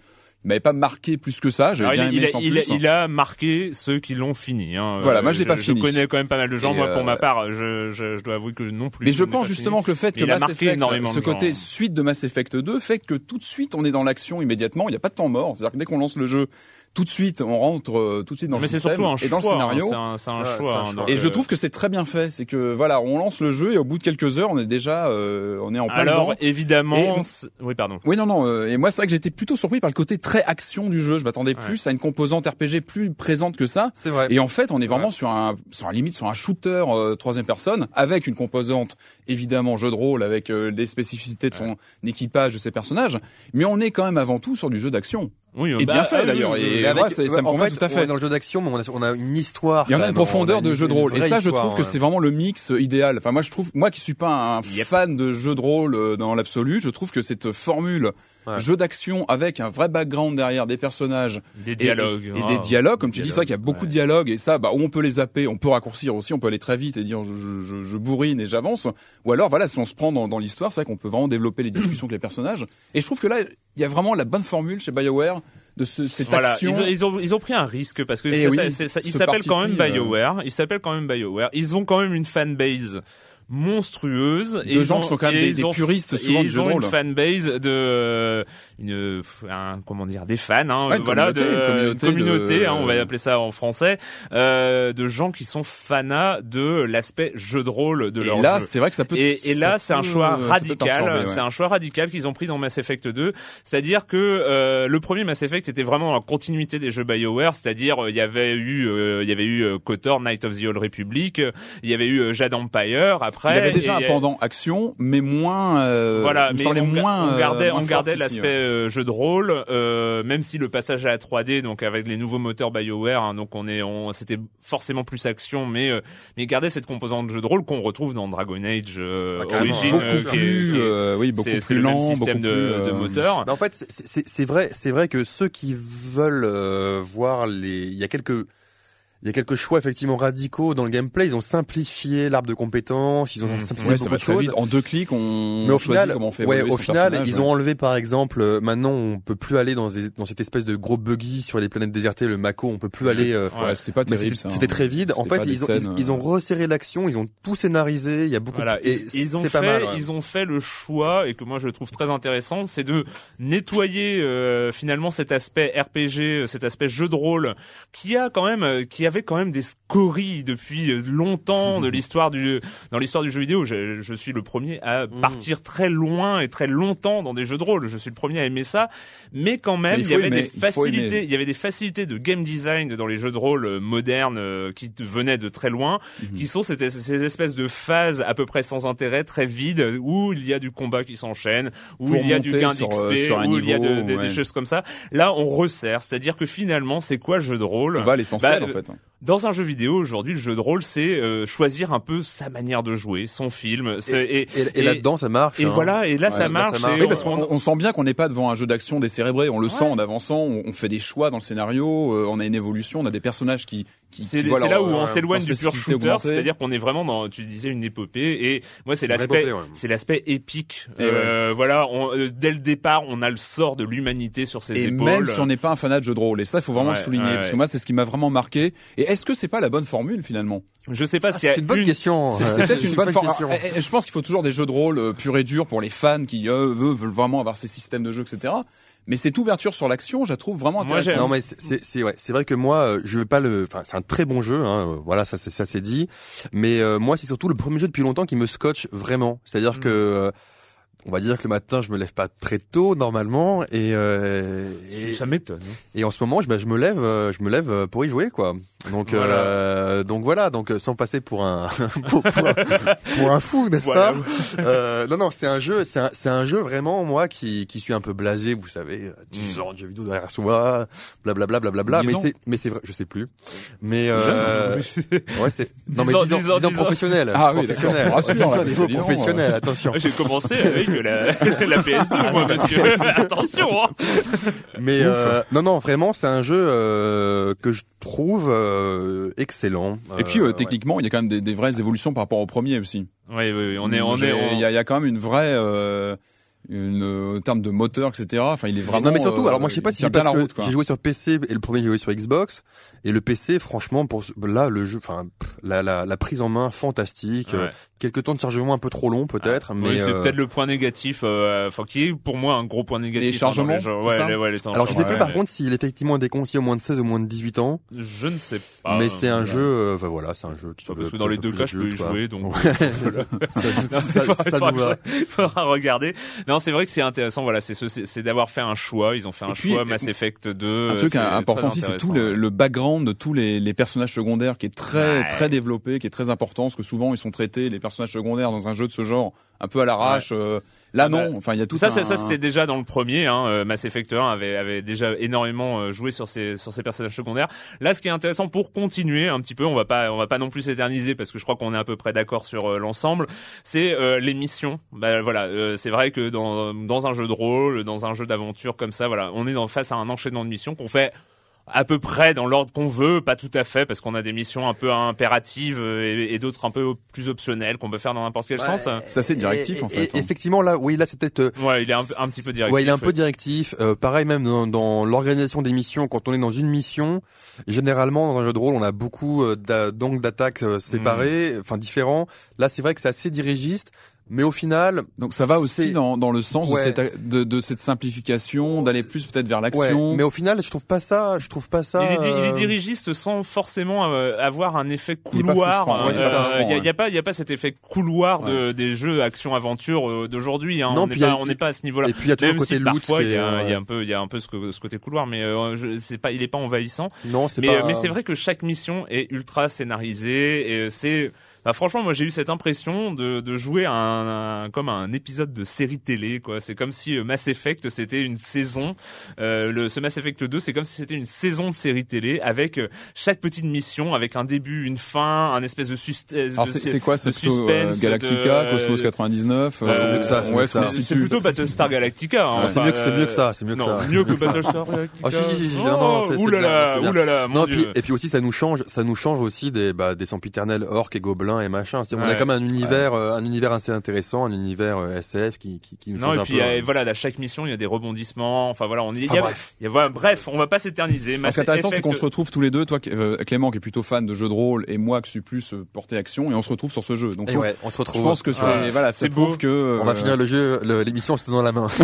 m'avait pas marqué plus que ça. J'avais bien il, aimé il a, sans il, a, plus. il a marqué ceux qui l'ont fini. Hein. Voilà, moi, je l'ai pas je fini. connais quand même pas mal de gens. Et, moi, pour euh, ma part, je, je, je dois avouer que non plus. Mais je pense justement fini. que le fait que Mass marqué Effect, énormément ce gens. côté suite de Mass Effect 2, fait que tout de suite on est dans l'action immédiatement. Il n'y a pas de temps mort. C'est-à-dire que dès qu'on lance le jeu, tout de suite on rentre euh, tout de suite dans Mais le c'est système surtout un et dans le hein. scénario. C'est un, c'est un Ouais, choix. un hein, choix. Et je euh, trouve que c'est très bien fait. C'est que voilà, on lance le jeu et au bout de quelques heures, on est déjà, euh, on est en plein Alors, dedans. évidemment, Et- oui, pardon. Oui, non, non. euh, et moi, c'est vrai que j'étais plutôt surpris par le côté très action du jeu. Je m'attendais Ouais. plus à une composante RPG plus présente que ça. C'est vrai. Et en fait, on est vraiment vrai. sur un, sur un limite, sur un shooter euh, troisième personne, avec une composante évidemment jeu de rôle, avec euh, les spécificités de son équipage, de ses personnages. Mais on est quand même avant tout sur du jeu d'action. Oui, Et bah, bien fait, ah, d'ailleurs, et- moi, ça- ça me en convient tout à fait. on est dans le jeu d'action, mais on a, on a une histoire. Il y en a une profondeur on de jeu de rôle. Et ça, je trouve que ouais. c'est vraiment le mix euh, idéal. Enfin, moi, je trouve, moi qui suis pas un fan de jeu de rôle euh, dans l'absolu, je trouve que cette formule Ouais. jeu d'action avec un vrai background derrière des personnages Des et- dialogues. et, hein. des dialogues, comme tu dis, Dialogues, c'est vrai qu'il y a beaucoup ouais. de dialogues et ça, bah, on peut les zapper, on peut raccourcir aussi, on peut aller très vite et dire je, je bourrine et j'avance. Ou alors, voilà, si on se prend dans, dans l'histoire, c'est vrai qu'on peut vraiment développer les discussions avec les personnages. Et je trouve que là, il y a vraiment la bonne formule chez BioWare de ce, cette Voilà, action. ils ont, ils, ont, ils ont pris un risque parce que Et ça- oui, ça- ils s'appellent quand même euh, BioWare. Ils s'appellent quand même BioWare. Ils ont quand même une fanbase monstrueuse. De et ils gens qui sont quand même des- ils des puristes souvent du ils jeu de ont une rôle. fanbase de euh, une un, comment dire des fans hein, Ouais, voilà communauté, de, une communauté communauté, de- hein, on va appeler ça en français euh, de gens qui sont fanas de l'aspect jeu de rôle de et leur là, jeu. c'est vrai que ça peut. Et, et là, c'est un choix radical. ouais. C'est un choix radical qu'ils ont pris dans Mass Effect 2. C'est-à-dire que euh, le premier Mass Effect était vraiment la continuité des jeux BioWare. C'est-à-dire, euh, il y avait eu, euh, il y avait eu euh, KOTOR, Night of the Old Republic. euh, Il y avait eu euh, Jade Empire. Après, Il y avait déjà et- un pendant action, mais moins. euh, voilà, mais on, moins. on gardait, euh, moins on fort gardait l'aspect euh, jeu de rôle, euh, même si le passage à la 3D, donc avec les nouveaux moteurs BioWare, hein, donc on est, on, c'était forcément plus action, mais euh, mais garder cette composante de jeu de rôle qu'on retrouve dans Dragon Age euh, Ah, carrément, Origin, beaucoup euh, qui est- plus, qui est- euh, oui, beaucoup plus le même lent, système beaucoup de, plus, de moteur. Mais en fait, c'est- c'est c'est vrai, c'est vrai que ceux qui veulent euh, voir les, il y a quelques, il y a quelques choix effectivement radicaux dans le gameplay. Ils ont simplifié l'arbre de compétences, ils ont Mhm. simplifié Ouais, ça beaucoup va de choses. vite. En deux clics, on Mais au choisit final, comment on fait ouais, au final, ils ouais. ont enlevé par exemple, euh, maintenant on peut plus aller dans, des- dans cette espèce de gros buggy sur les planètes désertées, le Mako, on peut plus aller. euh, Ouais, c'était pas terrible. c'était hein. très vide. En fait, ils ont, scènes, ils, ils ont resserré l'action, ils ont tout scénarisé. Il y a beaucoup. Voilà, et ils, ils ont c'est fait, pas mal. ouais. ils ont fait le choix et que moi je trouve très intéressant, c'est de nettoyer euh, finalement cet aspect RPG, euh, cet aspect jeu de rôle qui a quand même, euh, qui avait quand même des scories depuis euh, longtemps de l'histoire du, dans l'histoire du jeu vidéo. Je, je suis le premier à Mhm. partir très loin et très longtemps dans des jeux de rôle. Je suis le premier à aimer ça, mais quand même Mais il il y avait aimer, des il facilités, il y avait des facilités de game design dans les jeux de rôle euh, modernes euh, qui venaient de très loin Mhm. qui sont ces, ces espèces de phases à peu près sans intérêt, très vides, où il y a du combat qui s'enchaîne, où Pour il y a du gain d'XP, où il y a de- niveau, de- ouais. des choses comme ça. Là, on resserre, c'est-à-dire que finalement, c'est quoi le jeu de rôle? On va à l'essentiel Bah, en fait. Dans un jeu vidéo, aujourd'hui, le jeu de rôle, c'est euh, choisir un peu sa manière de jouer, son film. Et, Et, et là-dedans, ça marche. et hein. voilà, et là, Ouais, ça là, ça marche. et Oui, on- parce qu'on on sent bien qu'on n'est pas devant un jeu d'action décérébré. On le Ouais. sent en avançant. On, on fait des choix dans le scénario. euh, on a une évolution. On a des personnages qui. Qui C'est qui voient c'est leur- là où on leur s'éloigne du pur shooter, c'est-à-dire qu'on est vraiment dans, tu disais une épopée, et moi c'est l'aspect, épopée, ouais. c'est l'aspect épique. Euh, Voilà, on- euh, dès le départ, on a le sort de l'humanité sur ses Et épaules. même si on n'est pas un fanat de jeu de rôle, et ça, il faut vraiment Ouais, le souligner, ouais, parce que moi, c'est ce qui m'a vraiment marqué. Et est-ce que c'est pas la bonne formule finalement? Je sais pas Ah, a c'est une bonne question. C'est peut-être une bonne eh, Je pense qu'il faut toujours des jeux de rôle euh, purs et durs pour les fans qui veulent vraiment avoir ces systèmes de jeu, etc. Mais cette ouverture sur l'action, je la trouve vraiment intéressante. Non mais c'est- c'est c'est ouais, c'est vrai que moi euh, je veux pas le enfin c'est un très bon jeu hein, euh, voilà ça c'est ça c'est dit mais euh, moi c'est surtout le premier jeu depuis longtemps qui me scotche vraiment c'est-à-dire Mm. que euh, on va dire que le matin je me lève pas très tôt normalement et euh, et, Ça m'étonne. hein. et en ce moment je, bah, je me lève euh, je me lève euh, pour y jouer quoi donc Voilà. euh, donc voilà donc euh, sans passer pour un pour, pour un, pour un fou n'est-ce Voilà. pas? Euh, non non c'est un jeu c'est un c'est un jeu vraiment moi qui qui suis un peu blasé vous savez euh, 10 Mm. ans de jeux vidéo derrière soi blablabla blablabla 10 mais c'est mais c'est vrai je sais plus mais euh, ouais c'est non 10 mais ans, 10 ans, 10 ans, 10 ans 10 ans. professionnels Ah oui, rassures, là, Attention, attention J'ai commencé avec la, la PS2, moi, parce que attention. Hein. Mais euh, non, non, vraiment, c'est un jeu euh, que je trouve euh, excellent. Et puis euh, ouais. techniquement, il y a quand même des, des vraies évolutions par rapport au premier aussi. Oui, oui, oui, on est, on est, on- Il y, a, il y a quand même une vraie, euh, une, en termes de moteur, etc. Enfin, il est vraiment. Non mais surtout, euh, alors moi je sais pas si c'est parce la que route, quoi. j'ai joué sur PC et le premier j'ai joué sur Xbox et le PC franchement pour là le jeu, enfin la, la, la prise en main fantastique, Ouais. euh, quelques temps de chargement un peu trop long peut-être, mais oui, c'est euh, peut-être le point négatif, euh, enfin qui est pour moi un gros point négatif. Les chargements, hein, les jeux. c'est ouais, les, ouais, les temps de alors je sais plus par ouais. contre s'il est effectivement déconseillé au moins de 16 ou moins de 18 ans, Je ne sais pas. mais c'est un Euh, jeu, euh, enfin voilà, c'est un jeu qui Parce que dans les deux cas, je peux y jouer, donc Ouais. voilà. ça, nous va. faudra regarder. Non, c'est vrai que c'est intéressant. Voilà, c'est ce- c'est d'avoir fait un choix. Ils ont fait un choix Mass Effect 2. Un truc important aussi, c'est tout le, le background de tous les, les personnages secondaires qui est très Ouais. très développé, qui est très important, parce que souvent ils sont traités les personnages secondaires dans un jeu de ce genre un peu à l'arrache. euh, Là Ah bah, non, enfin il y a tout ça, un... ça, c'était déjà dans le premier. Hein, euh, Mass Effect 1 avait, avait déjà énormément euh, joué sur ces sur ces personnages secondaires. Là, ce qui est intéressant pour continuer un petit peu, on va pas on va pas non plus s'éterniser parce que je crois qu'on est à peu près d'accord sur euh, l'ensemble. C'est euh, les missions. Bah voilà, euh, c'est vrai que dans dans un jeu de rôle, dans un jeu d'aventure comme ça, voilà, on est dans, face à un enchaînement de missions qu'on fait à peu près dans l'ordre qu'on veut, pas tout à fait, parce qu'on a des missions un peu impératives euh, et, et d'autres un peu plus optionnelles qu'on peut faire dans n'importe quel sens. C'est assez directif, en fait, et- hein. Effectivement, là, oui, là, c'est peut-être. euh, Ouais, il est un, petit peu directif. Ouais, il est un peu directif. Euh, pareil, même dans, dans l'organisation des missions, quand on est dans une mission, généralement dans un jeu de rôle, on a beaucoup euh, d'a- d'angles d'attaque euh, séparés, enfin différents. Là, c'est vrai que c'est assez dirigiste, mais au final, Donc ça va aussi dans, dans le sens Ouais. de, cette, de, de cette simplification, d'aller plus peut-être vers Ouais, l'action. mais au final, je trouve pas ça. Je trouve pas ça. Il est, il est euh, dirigiste sans forcément euh, avoir un effet Il couloir. ouais, ça. Il y, a, pas, il y a pas cet effet couloir de, des jeux action-aventure euh, d'aujourd'hui. Hein. Non, on puis n'est pas, a- on n'est pas à ce niveau-là. Et puis il y a toujours côté si loot. parfois il y, a, est, il y a euh, un peu, il y a un peu ce, ce côté couloir, mais euh, je, c'est pas, il est pas envahissant. Non, c'est Mais, pas. mais c'est vrai que chaque mission est ultra scénarisée et c'est bah franchement moi j'ai eu cette impression de, de jouer un, un- comme un épisode de série télé quoi. C'est comme si euh, Mass Effect c'était une saison euh, le ce Mass Effect 2 c'est comme si c'était une saison de série télé avec euh, chaque petite mission avec un début une fin un espèce de suspense Alors c'est c'est quoi de C'est plutôt euh, suspense, Galactica, de- Cosmos 99 Ouais, c'est mieux que ça, c'est ouais, c'est plutôt Battlestar Galactica hein, Ouais, c'est mieux que- c'est mieux que euh, ça, c'est mieux que non, ça. mieux que Battlestar Galactica. Ah, si, si, si, si, oh, oulala oulala Non, puis, et puis aussi ça nous change, ça nous change aussi des bah, des sempiternels orques et gobelins et machin. On a quand même un univers, euh, un univers assez intéressant, un univers euh, SF qui qui, qui nous Non change et un puis peu. euh, voilà, à chaque mission il y a des rebondissements. Enfin voilà, on est. Enfin, y a- bref. y a- voilà, bref, on va pas s'éterniser. Ce qui est intéressant, c'est qu'on se retrouve tous les deux, toi, euh, Clément, qui est plutôt fan de jeux de rôle, et moi, qui suis plus euh, porté action, et on se retrouve sur ce jeu. Donc, je, ouais, on se retrouve. je pense que c'est Ouais. voilà, C'est prouve beau. que euh, On va finir le jeu, l'émission en se tenant la main.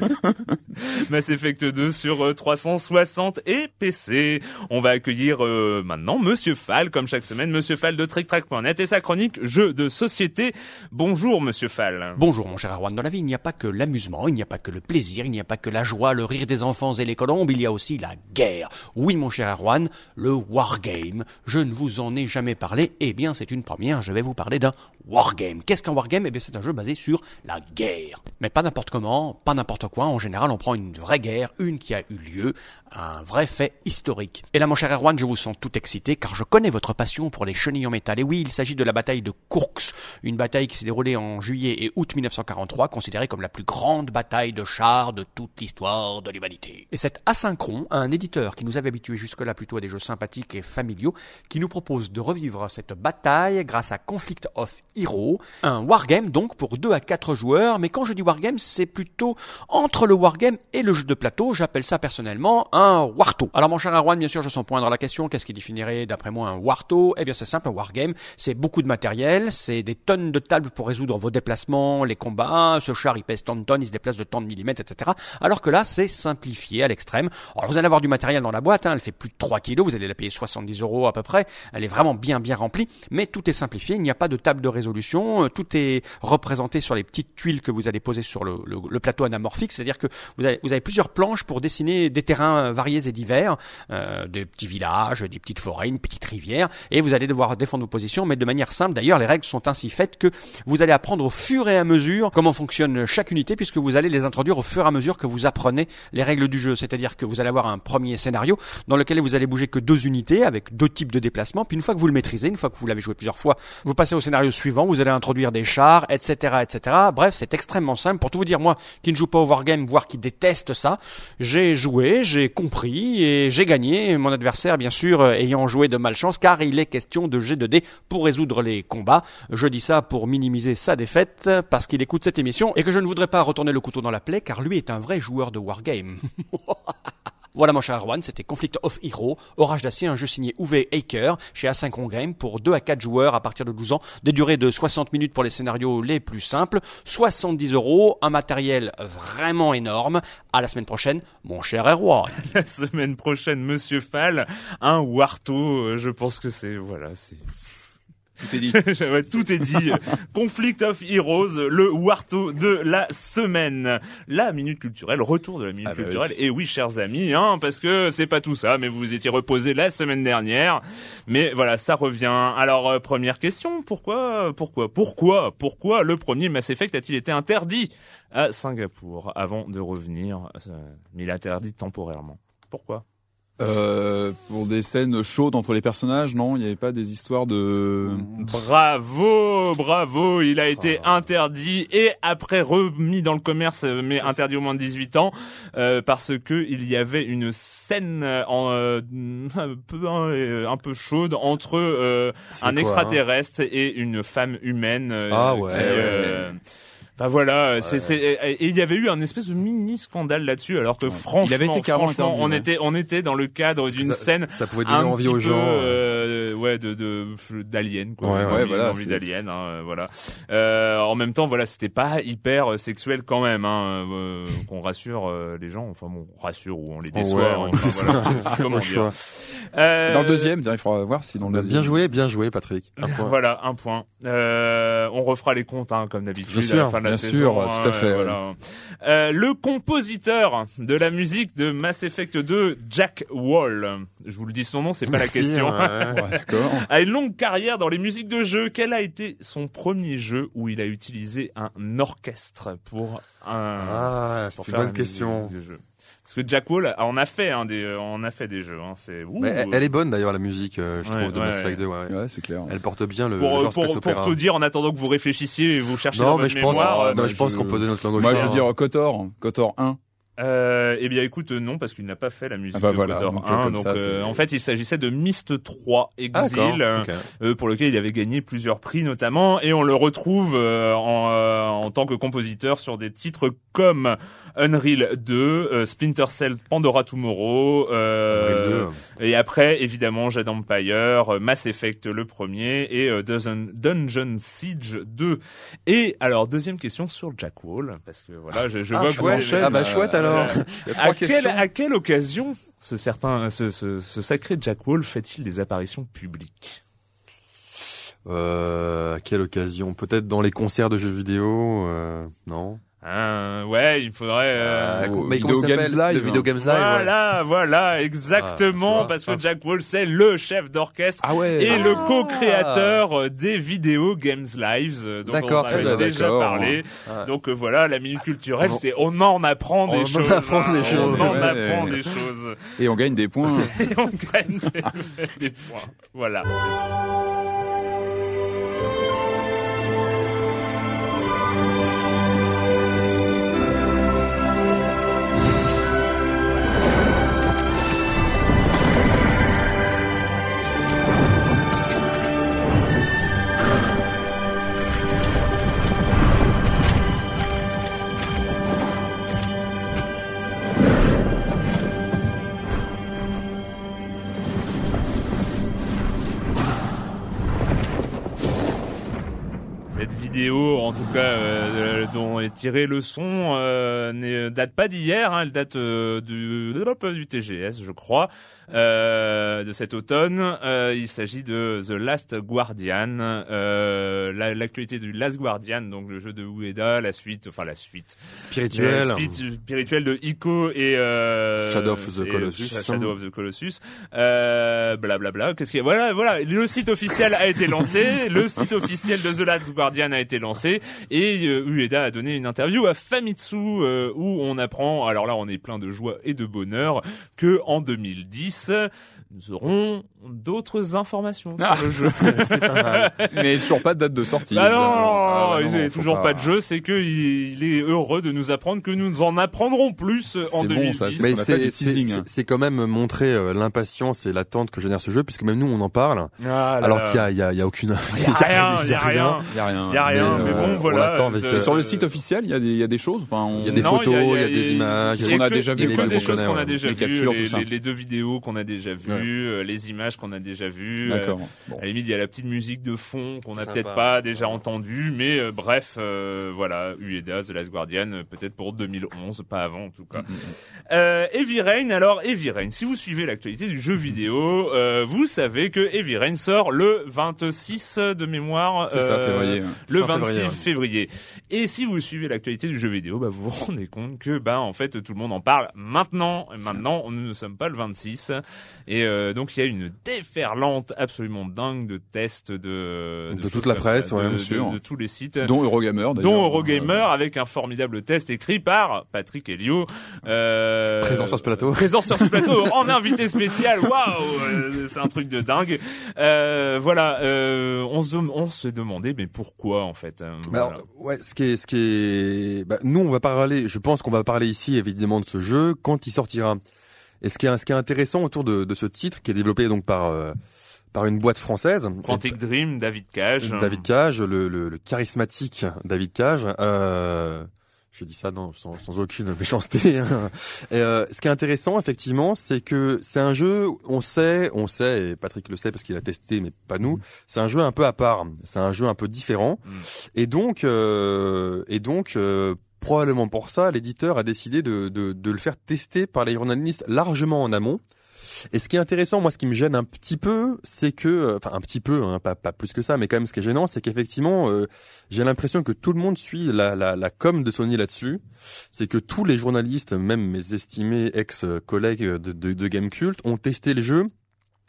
Mass Effect 2 sur euh, 360 et PC. On va accueillir euh, maintenant Monsieur Fall, comme chaque semaine, Monsieur Fall de TrickTrack.net et sa chronique jeux de société. Bonjour Monsieur Fall. Bonjour mon cher Erwan, dans la vie il n'y a pas que l'amusement, il n'y a pas que le plaisir, il n'y a pas que la joie, le rire des enfants et les colombes, il y a aussi la guerre. Oui mon cher Erwan, le wargame. Je ne vous en ai jamais parlé, eh bien c'est une première, je vais vous parler d'un wargame. Qu'est-ce qu'un wargame? Eh bien c'est un jeu basé sur la guerre. Mais pas n'importe comment, pas n'importe quoi, en général on prend une vraie guerre, une qui a eu lieu, un vrai fait historique. Et là mon cher Erwan, je vous sens tout excité car je connais votre passion pour les chenilles en métal. Et oui, il s'agit de la bataille de Kourks, une bataille qui s'est déroulée en juillet et août 1943, considérée comme la plus grande bataille de chars de toute l'histoire de l'humanité. Et c'est Asynchron, un éditeur qui nous avait habitués jusque-là plutôt à des jeux sympathiques et familiaux, qui nous propose de revivre cette bataille grâce à Conflict of Heroes, un wargame donc pour 2 à 4 joueurs, mais quand je dis wargame, c'est plutôt entre le wargame et le jeu de plateau, j'appelle ça personnellement un warto. Alors mon cher Arwan, bien sûr, je sens poindre la question, qu'est-ce qui définirait d'après moi un warto? Eh bien c'est simple, un wargame, c'est beaucoup de matériel, c'est des tonnes de tables pour résoudre vos déplacements, les combats, ce char il pèse tant de tonnes, il se déplace de tant de millimètres, etc. Alors que là, c'est simplifié à l'extrême. Alors vous allez avoir du matériel dans la boîte, hein, elle fait plus de 3 kilos, vous allez la payer 70 euros à peu près, elle est vraiment bien bien remplie, mais tout est simplifié, il n'y a pas de table de résolution, euh, tout est représenté sur les petites tuiles que vous allez poser sur le, le- plateau anamorphique, c'est-à-dire que vous avez, vous avez plusieurs planches pour dessiner des terrains euh, variés et divers, euh, des petits villages, des petites forêts, une petite rivière, et vous allez devoir défendre vos positions, mais de manière simple. D'ailleurs, les règles sont ainsi faites que vous allez apprendre au fur et à mesure comment fonctionne chaque unité, puisque vous allez les introduire au fur et à mesure que vous apprenez les règles du jeu. C'est-à-dire que vous allez avoir un premier scénario dans lequel vous allez bouger que deux unités avec deux types de déplacements. Puis une fois que vous le maîtrisez, une fois que vous l'avez joué plusieurs fois, vous passez au scénario suivant. Vous allez introduire des chars, etc., etc. Bref, c'est extrêmement simple. Pour tout vous dire, moi, qui ne joue pas au wargame, voire qui déteste ça, j'ai joué, j'ai compris et j'ai gagné. Mon adversaire, bien sûr, euh, ayant joué de malchance, car il est question de G2D pour résoudre les combats. Je dis ça pour minimiser sa défaite, parce qu'il écoute cette émission et que je ne voudrais pas retourner le couteau dans la plaie, car lui est un vrai joueur de wargame. Voilà mon cher Arwan, c'était Conflict of Hero, Orage d'acier, un jeu signé Uwe Aker chez Asynchron Game pour 2 à 4 joueurs à partir de 12 ans, des durées de 60 minutes pour les scénarios les plus simples, 70 euros, un matériel vraiment énorme. À la semaine prochaine, mon cher Erwan. La semaine prochaine, Monsieur Fall, un Warto. euh, Je pense que c'est voilà, c'est. Tout est dit. Ouais, tout est dit. Conflict of Heroes, le Warto de la semaine. La minute culturelle, retour de la minute Ah bah culturelle. oui. Et oui, chers amis, hein, parce que c'est pas tout ça, mais vous vous étiez reposé la semaine dernière. Mais voilà, ça revient. Alors, euh, première question, pourquoi, pourquoi, pourquoi, pourquoi le premier Mass Effect a-t-il été interdit à Singapour avant de revenir, euh, mais il est interdit temporairement? Pourquoi? Euh, pour des scènes chaudes entre les personnages, non Il n'y avait pas des histoires de... Bravo, bravo, il a été interdit et après remis dans le commerce, euh, mais interdit au moins de 18 ans, euh, parce que il y avait une scène euh, en, euh, un peu euh, un peu chaude entre euh, un quoi, extraterrestre et une femme humaine. Ah ouais, qui, ouais, Enfin voilà, c'est c'est et et il y avait eu un espèce de mini scandale là-dessus, alors que franchement, Il avait été franchement, interdit, on ouais. était on était dans le cadre d'une scène Ça pouvait donner un envie petit aux peu, gens. euh, ouais, de de d'alien quoi. Ouais, ouais, envie- voilà, envie d'alien, hein, euh, voilà. Euh, en même temps, voilà, c'était pas hyper euh, sexuel quand même, hein, euh, qu'on rassure euh, les gens. Enfin bon, on rassure ou on les déçoit. Ouais, hein, enfin, voilà. Comment dire. Euh, Dans le deuxième, il faudra voir si dans le deuxième... Bien joué, bien joué, Patrick. Un point. Voilà, un point. Euh, on refera les comptes, hein, comme d'habitude, Bien à la sûr, fin de la bien sûr, hein, tout à fait, voilà. Euh, le compositeur de la musique de Mass Effect 2, Jack Wall. Je vous le dis son nom, c'est pas la question. ouais. A une longue carrière dans les musiques de jeux. Quel a été son premier jeu où il a utilisé un orchestre pour un Ah, c'est une bonne question. jeu? Parce que Jack Wall en a fait hein, des, on a fait des jeux. Hein, c'est. Mais elle, elle est bonne d'ailleurs la musique, euh, je Ouais, trouve, de ouais, Mass Effect ouais. 2. Ouais. Ouais, c'est clair. Elle porte bien le, pour, le genre pour, space pour tout dire, en attendant que vous réfléchissiez et vous cherchiez Non, dans mais votre je pense, mémoire. non, bah, je pense je- qu'on peut donner notre langue au Moi, je veux hein. dire Kotor, Kotor 1. Euh, eh bien, écoute, non, parce qu'il n'a pas fait la musique Ah bah de voilà, Kotor donc, 1. comme Donc, ça, euh, c'est- en fait, il s'agissait de Myst 3 Ah. Exil, euh, euh, pour lequel il avait gagné plusieurs prix notamment, et on le retrouve euh, en, euh, en tant que compositeur sur des titres comme Unreal 2, euh, Splinter Cell, Pandora Tomorrow, euh, Unreal 2. et après évidemment Jade Empire, euh, Mass Effect le premier et euh, Dungeon, Siege 2. Et alors deuxième question sur Jack Wall, parce que voilà, je, je Ah, vois que vous chouette. enchaînez. Ah bah chouette alors. A À quelle, questions. à quelle occasion ce certain, ce, ce, ce sacré Jack Wall fait-il des apparitions publiques Euh, à quelle occasion? Peut-être dans les concerts de jeux vidéo euh, Non. Hein, Ouais, il faudrait. euh, Euh, mais Video Games Live. Le Video Games Live. ouais. Voilà, voilà, Ah, exactement, vois. parce que Jack Wall c'est le chef d'orchestre Ah ouais. et Ah. le co-créateur euh, des Video Games Lives, euh, D'accord, on très avait déjà parlé. Ah. Donc euh, voilà, la minute culturelle, On- c'est on en apprend On des en choses. apprend hein, des On choses. en Ouais. apprend des choses. Et on gagne des points. Et on gagne des, des points. Voilà, c'est ça. Tiré le son, euh, n'est- date pas d'hier, hein, elle date euh, du, du TGS, je crois, euh, de cet automne. Euh, il s'agit de The Last Guardian, euh, la- l'actualité du Last Guardian, donc le jeu de Ueda, la suite, enfin la suite, Spirituel. la suite spirituelle de Ico et euh, Shadow of the Colossus. Sh- Shadow of the Colossus. Euh, blablabla. Qu'est-ce qu'il y a? Voilà, voilà. Le site officiel a été lancé. le site officiel de The Last Guardian a été lancé et euh, Ueda a donné une interview à Famitsu euh, où on apprend. Alors là, on est plein de joie et de bonheur que en 2010 nous aurons d'autres informations Ah. sur le jeu. C'est pas mal. Mais toujours pas de date de sortie. Bah non, Ah bah il n'y a toujours pas... de jeu, c'est que il, il est heureux de nous apprendre que nous en apprendrons plus en C'est bon, 2010. ça, Mais c'est quand même montrer euh, l'impatience et l'attente que génère ce jeu, puisque même nous on en parle, Ah là alors qu'il y a, y a, a aucune. Il y a rien, il y a rien. Il y a rien. Il y a rien, Mais, mais, euh, bon, on voilà. avec, euh, Sur le site officiel, il y a des, il y a des choses. Enfin, on... Il y a des Non, photos, il y a des images, il y qu'on a déjà il y vu, quoi, des choses qu'on a déjà Les vues, les, deux vidéos qu'on a déjà vues, euh, les images qu'on a déjà vues. euh, D'accord. Bon. à la limite, il y a la petite musique de fond qu'on a Sympa. peut-être pas déjà entendue, mais euh, bref, euh, voilà, Ueda, The Last Guardian, peut-être pour 2011, pas avant en tout Mm, cas. Euh, Heavy Rain, alors Heavy Rain, si vous suivez l'actualité du jeu vidéo, euh, vous savez que Heavy Rain sort le 26 de mémoire. C'est ça, euh, février. Le Fin 26 février. Et si vous suivez l'actualité du jeu vidéo, bah vous vous rendez compte que bah en fait tout le monde en parle maintenant. Maintenant, nous ne sommes pas le 26. Et euh, donc il y a une déferlante absolument dingue de tests de De toute la presse, ça, ouais, de, bien sûr. de tous les sites. Dont Eurogamer. Dont Eurogamer avec un formidable test écrit par Patrick Helio. Euh, Présent sur ce plateau. Présent sur ce plateau en invité spécial. Waouh, euh, c'est un truc de dingue. Euh, voilà, euh, on, se, on se demandait mais pourquoi en fait. euh, voilà. alors, ouais, ce qui est, ce qui est, bah, nous, on va parler, je pense qu'on va parler ici, évidemment, de ce jeu quand il sortira. Et ce qui est, ce qui est intéressant autour de, de ce titre, qui est développé donc par, euh, par une boîte française. Quantic Dream, David Cage. David Cage, le, le, le charismatique David Cage. Euh, je dis ça dans, sans, sans aucune méchanceté. hein. Et, euh, ce qui est intéressant, effectivement, c'est que c'est un jeu, on sait, on sait, et Patrick le sait parce qu'il a testé, mais pas nous. C'est un jeu un peu à part. C'est un jeu un peu différent. Mm. Et donc, euh, et donc. euh, Probablement pour ça, l'éditeur a décidé de, de, de le faire tester par les journalistes largement en amont. Et ce qui est intéressant, moi, ce qui me gêne un petit peu, c'est que, euh, enfin un petit peu, hein, pas, pas plus que ça, mais quand même, ce qui est gênant, c'est qu'effectivement, euh, j'ai l'impression que tout le monde suit la, la, la com de Sony là-dessus. C'est que tous les journalistes, même mes estimés ex-collègues de, de, de Gamecult, ont testé le jeu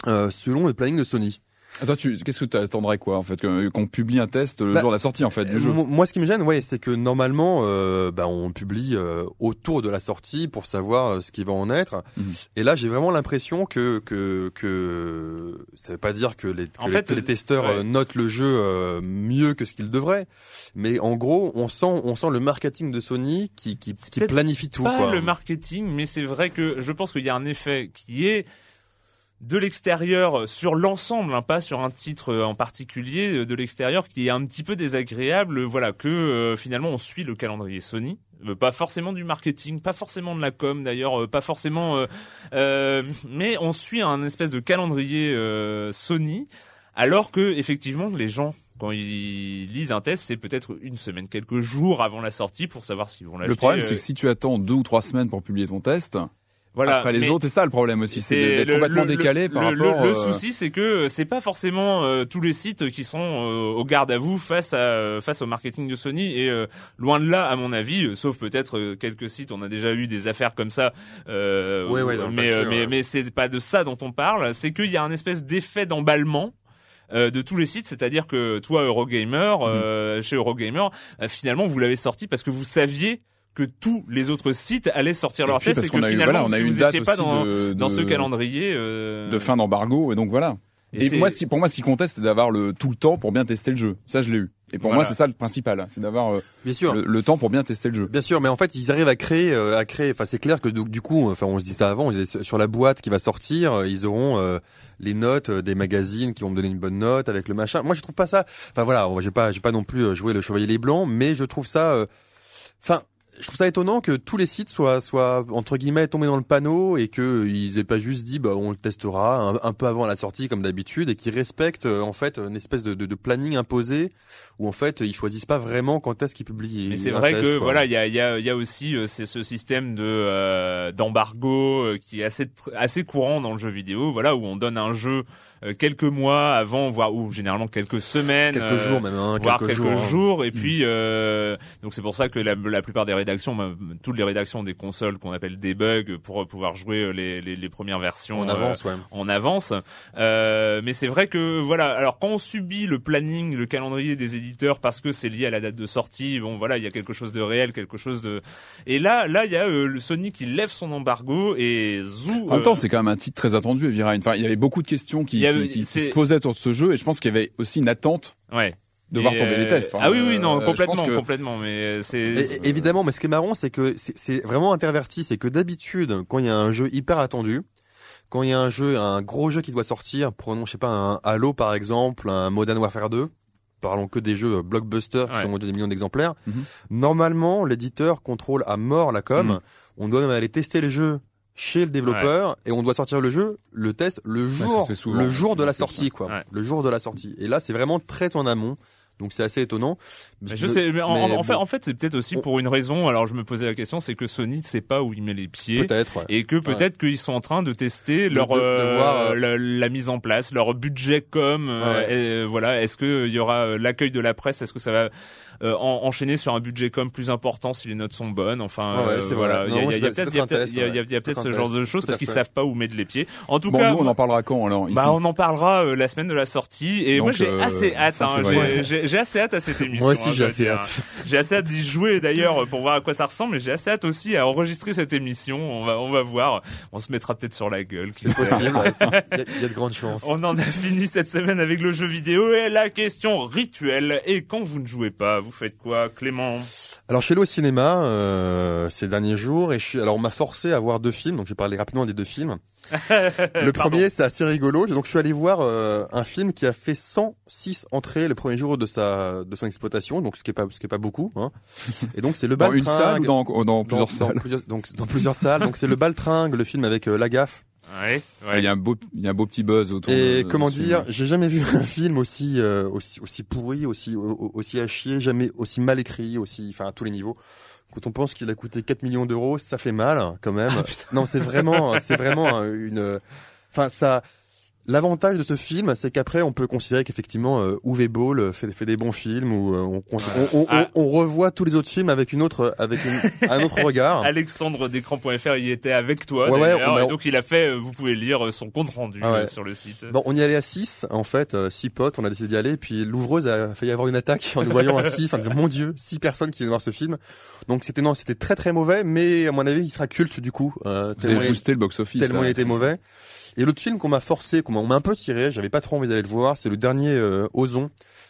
euh, selon le planning de Sony. Attends, tu, qu'est-ce que tu attendrais quoi en fait qu'on publie un test le Bah, jour de la sortie en fait du Euh, jeu mo- Moi, ce qui me gêne, ouais, c'est que normalement, euh, bah, on publie euh, autour de la sortie pour savoir euh, ce qui va en être. Mhm. Et là, j'ai vraiment l'impression que que que ça veut pas dire que les, que En les- fait, que les testeurs ouais. euh, notent le jeu euh, mieux que ce qu'ils devraient, mais en gros, on sent on sent le marketing de Sony qui qui, qui planifie tout. pas quoi. le marketing, mais c'est vrai que je pense qu'il y a un effet qui est de l'extérieur sur l'ensemble, hein, pas sur un titre euh, en particulier, euh, de l'extérieur qui est un petit peu désagréable. Voilà que euh, finalement on suit le calendrier Sony. Euh, Pas forcément du marketing, pas forcément de la com d'ailleurs, euh, pas forcément, euh, euh, mais on suit un espèce de calendrier euh, Sony, alors que effectivement les gens quand ils lisent un test, c'est peut-être une semaine, quelques jours avant la sortie pour savoir s'ils vont l'acheter. Le problème c'est que si tu attends deux ou trois semaines pour publier ton test, voilà, après les mais- autres, c'est ça le problème aussi, c'est d'être complètement le- décalé le- par le- rapport. Le, euh, souci, c'est que c'est pas forcément euh, tous les sites qui sont euh, au garde à vous face à face au marketing de Sony et euh, loin de là, à mon avis, euh, sauf peut-être euh, quelques sites. On a déjà eu des affaires comme ça, euh, Ouais, ouais, mais passé, mais ouais. mais c'est pas de ça dont on parle. C'est qu'il y a un espèce d'effet d'emballement. euh, de tous les sites, c'est-à-dire que toi Eurogamer, euh, chez Eurogamer, euh, finalement vous l'avez sorti parce que vous saviez que tous les autres sites allaient sortir leur test parce et qu'on que a eu, voilà, on a si eu une vous date étiez pas dans, de, dans de- ce calendrier euh, de fin d'embargo et donc voilà. Et Et, c'est- moi, ce qui, pour moi, ce qui comptait, c'était d'avoir le tout le temps pour bien tester le jeu. Ça, je l'ai eu. Et pour Voilà. moi, c'est ça le principal, c'est d'avoir euh, Bien sûr. le, le temps pour bien tester le jeu. Bien sûr, mais en fait, ils arrivent à créer, euh, à créer. Enfin, c'est clair que du, du coup, enfin, on se dit ça avant. sur la boîte qui va sortir, euh, ils auront euh, les notes des magazines qui vont me donner une bonne note avec le machin. Moi, je trouve pas ça. Enfin voilà, j'ai pas, j'ai pas non plus joué le Chevalier les Blancs, mais je trouve ça. euh, Enfin. Je trouve ça étonnant que tous les sites soient, soient entre guillemets tombés dans le panneau et que ils aient pas juste dit bah on le testera un, un peu avant la sortie comme d'habitude et qu'ils respectent euh, en fait une espèce de, de, de planning imposé où en fait ils choisissent pas vraiment quand est-ce qu'ils publient. Mais c'est vrai test, que quoi. voilà, il y a, y, a, y a aussi euh, ce système de euh, d'embargo euh, qui est assez assez courant dans le jeu vidéo. Voilà où on donne un jeu euh, quelques mois avant, voire ou généralement quelques semaines, quelques euh, jours même, hein, voire quelques, quelques jours. jours, hein. et puis euh, donc c'est pour ça que la, la plupart des rédactions, bah, toutes les rédactions des consoles qu'on appelle debug pour pouvoir jouer euh, les, les, les premières versions On euh, avance, ouais. en avance. Euh, mais c'est vrai que voilà. Alors quand on subit le planning, le calendrier des éditeurs parce que c'est lié à la date de sortie, bon voilà, il y a quelque chose de réel, quelque chose de. Et là, là, il y a euh, le Sony qui lève son embargo et zou. En même temps, euh, c'est quand même un titre très attendu, Rain. Enfin, il y avait beaucoup de questions qui, qui, qui- se posaient autour de ce jeu, et je pense qu'il y avait aussi une attente ouais. de Et, voir tomber euh, les tests. Enfin, ah oui, oui, non, euh, complètement, que- complètement. Mais c'est. Et- évidemment, mais ce qui est marrant, c'est que c'est- vraiment interverti. C'est que d'habitude, quand il y a un jeu hyper attendu, quand il y a un jeu, un gros jeu qui doit sortir, prenons, je sais pas, un Halo par exemple, un Modern Warfare 2, parlons que des jeux blockbusters qui Ouais. sont vendus des millions d'exemplaires. Mhm. Normalement, l'éditeur contrôle à mort la com. Mhm. On doit même aller tester le jeu chez le développeur et on doit sortir le jeu, le test le jour, souvent. le jour de la sortie quoi, Ouais. le jour de la sortie. Et là c'est vraiment très en amont, donc c'est assez étonnant. Mais je sais, mais en, mais en fait, en fait, c'est peut-être aussi On- pour une raison. Alors, je me posais la question, c'est que Sony ne sait pas où il met les pieds. peut-être. ouais. Et que peut-être qu'ils sont en train de tester De- leur de- de euh, voir, euh, la, la mise en place, leur budget com. euh, Ouais. et, euh, voilà, est-ce que il y aura euh, l'accueil de la presse? Est-ce que ça va euh, en- enchaîner sur un budget com plus important si les notes sont bonnes Enfin, ouais, euh, voilà, il y a, peut-être, ouais. ce genre de choses parce qu'ils savent pas où mettre les pieds. En tout Bon, cas, nous, on en parlera quand alors ici bah, on en parlera euh, la semaine de la sortie. Et Donc, moi, j'ai euh, assez hâte. hein, j'ai- assez hâte à cette émission. Moi aussi, hein, j'ai assez hâte. J'ai assez hâte d'y jouer d'ailleurs pour voir à quoi ça ressemble. Et j'ai assez hâte aussi à enregistrer cette émission. On va, on va voir. On se mettra peut-être sur la gueule. C'est possible. Il y, a- il y a de grandes chances. On en a fini cette semaine avec le jeu vidéo et la question rituelle. Et quand vous ne jouez pas, vous faites quoi, Clément? Alors je suis allé au cinéma euh, ces derniers jours et je suis alors on m'a forcé à voir deux films donc je vais parler rapidement des deux films. le premier c'est assez rigolo. Donc je suis allé voir euh, un film qui a fait 106 entrées le premier jour de sa de son exploitation donc ce qui est pas ce qui est pas beaucoup hein. Et donc c'est le Dans une Baltringue salle ou dans, dans dans- plusieurs dans salles? plusieurs- donc dans plusieurs salles. Donc c'est le Baltringue le film avec euh, Lagaffe Ouais, Il y a un beau, il y a un beau petit buzz autour. et de- comment de dire, film. j'ai jamais vu un film aussi euh, aussi aussi pourri, aussi au- aussi à chier, jamais aussi mal écrit, aussi enfin à tous les niveaux. Quand on pense qu'il a coûté 4 millions d'euros, ça fait mal hein, quand même. non, c'est vraiment c'est vraiment euh, une enfin ça L'avantage de ce film, c'est qu'après, on peut considérer qu'effectivement, euh, Uwe Boll fait, fait des bons films, ou euh, on, on, on, on- Ah. on revoit tous les autres films avec une autre, avec une- un autre regard. Alexandre d'écran.fr y était avec toi Ouais, ouais, a- et donc il a fait, euh, vous pouvez lire euh, son compte rendu Ah ouais. euh, sur le site. Bon, on y allait à 6, en fait, euh, six potes, on a décidé d'y aller, puis l'ouvreuse a failli avoir une attaque en nous voyant à 6, en disant, mon dieu, six personnes qui viennent voir ce film. Donc c'était, non, c'était très très mauvais, mais à mon avis, il sera culte du coup, euh, Vous tellement, avez il, boosté le box-office. tellement là, il était mauvais. Et l'autre film qu'on m'a forcé, qu'on m'a un peu tiré, j'avais pas trop envie d'aller le voir, c'est le dernier euh, Ozon,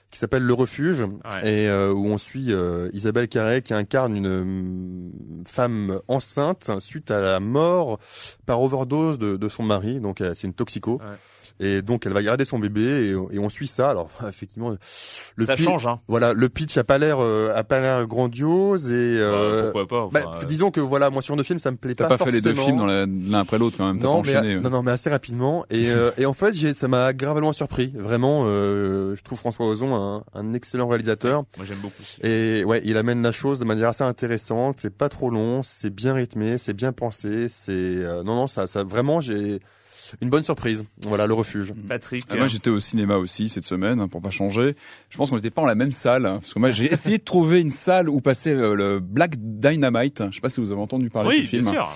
qui s'appelle Le Refuge, et euh, où on suit euh, Isabelle Carré qui incarne une euh, femme enceinte suite à la mort par overdose de, de son mari, donc euh, c'est une toxico. Ouais. Et donc elle va garder son bébé et, et on suit ça. Alors effectivement, le ça pi- change, hein. Voilà, le pitch a pas l'air euh, a pas l'air grandiose et euh, Bah, pourquoi pas bah, enfin, euh, disons que voilà, moi sur deux films ça me plaît T'as pas, pas fait les deux films dans la- l'un après l'autre quand même. Pas Non mais, enchaîné. non, non, mais assez rapidement. Et, euh, et en fait, j'ai, ça m'a gravement surpris. Vraiment, euh, je trouve François Ozon un, un excellent réalisateur. Moi j'aime beaucoup. Et ouais, il amène la chose de manière assez intéressante. C'est pas trop long, c'est bien rythmé, c'est bien pensé. C'est euh, non, non, ça, ça vraiment, j'ai une bonne surprise. Voilà, le refuge. Patrick. Ah, moi j'étais au cinéma aussi cette semaine hein, pour pas changer. Je pense qu'on n'était pas en la même salle hein, parce que moi j'ai essayé de trouver une salle où passait euh, le Black Dynamite. Je sais pas si vous avez entendu parler oui, de ce film. bien sûr.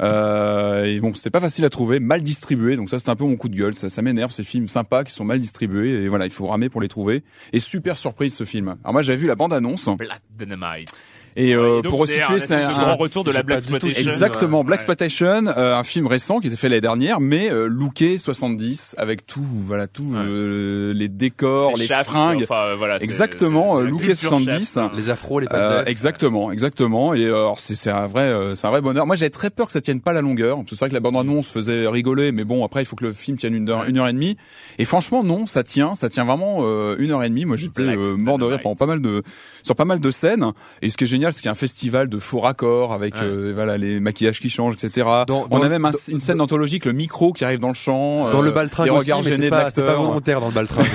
Euh, et bon, c'est pas facile à trouver, mal distribué. Donc ça, c'est un peu mon coup de gueule. Ça, ça m'énerve ces films sympas qui sont mal distribués. Et voilà, il faut ramer pour les trouver. Et super surprise ce film. Alors moi, j'avais vu la bande annonce. Black Dynamite. Et euh, Et donc, pour resituer, c'est un, un, grand retour de la Black Exploitation. Exactement. Black Exploitation, euh, un film récent qui était fait l'année dernière, mais euh, looké 70 avec tout, voilà, tout Ouais. euh, les décors, les Shaft, fringues. enfin, euh, voilà, Exactement, euh, looké culture 70. Shaft, hein. Les afros, les pattes exactement, exactement. Et euh, alors c'est c'est un vrai, euh, c'est un vrai bonheur. Moi j'avais très peur que ça tienne pas la longueur. C'est vrai que la bande annonce faisait rigoler, mais bon après il faut que le film tienne une heure, une heure et demie. Et franchement non, ça tient, ça tient vraiment euh, une heure et demie. Moi j'étais euh, mort de rire pendant pas mal de, sur pas mal de scènes. Et ce qui est génial, c'est qu'il y a un festival de faux raccords avec Ouais. euh, voilà les maquillages qui changent, etc. Dans- On dans- a même un- dans- une scène anthologique, le micro qui arrive dans le champ, Dans euh, le baltringue aussi, mais c'est de pas, c'est pas l'acteur. volontaire dans le baltringue.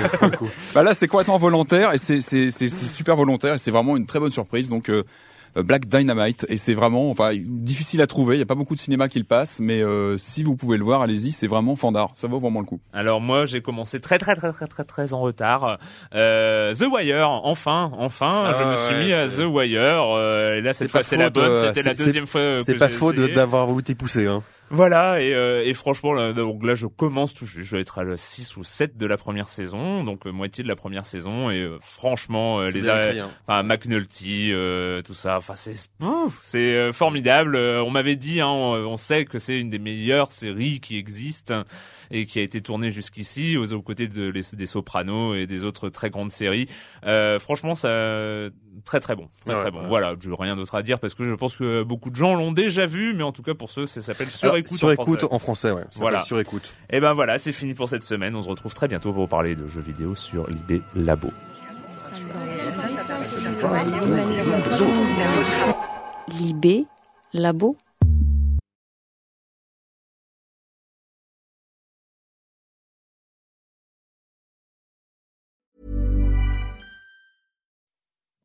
Bah là, c'est complètement volontaire et c'est c'est c'est c'est super volontaire et c'est vraiment une très bonne surprise. Donc euh, Black Dynamite et c'est vraiment enfin difficile à trouver. Il y a pas beaucoup de cinéma qui le passe, mais euh, si vous pouvez le voir, allez-y. C'est vraiment fandard. Ça vaut vraiment le coup. Alors moi j'ai commencé très très très très très très en retard. Euh, The Wire, enfin, enfin, Ah je me suis ouais, mis à The Wire. euh, et là cette fois c'est la bonne. euh, C'était la deuxième fois. C'est pas faux d'avoir voulu t'épousser. Hein. Voilà, et, euh, et franchement, là, donc là, je commence tout juste. Je vais être à la 6 ou 7 de la première saison, donc euh, moitié de la première saison, et euh, franchement, les arrêts- hein. enfin McNulty, euh, tout ça, enfin c'est c'est formidable. On m'avait dit, hein, on, on sait que c'est une des meilleures séries qui existent et qui a été tournée jusqu'ici, aux, aux côtés de, les- des Sopranos et des autres très grandes séries. Euh, franchement, ça très très bon, très Ouais, très bon. ouais. Voilà, je rien d'autre à dire parce que je pense que beaucoup de gens l'ont déjà vu, mais en tout cas pour ceux, ça s'appelle sur Alors, écoute. sur en écoute français. en français, ouais. Ça Voilà. s'appelle Sur écoute. Et ben voilà, c'est fini pour cette semaine. On se retrouve très bientôt pour parler de jeux vidéo sur l'IB Labo. Libé, labo,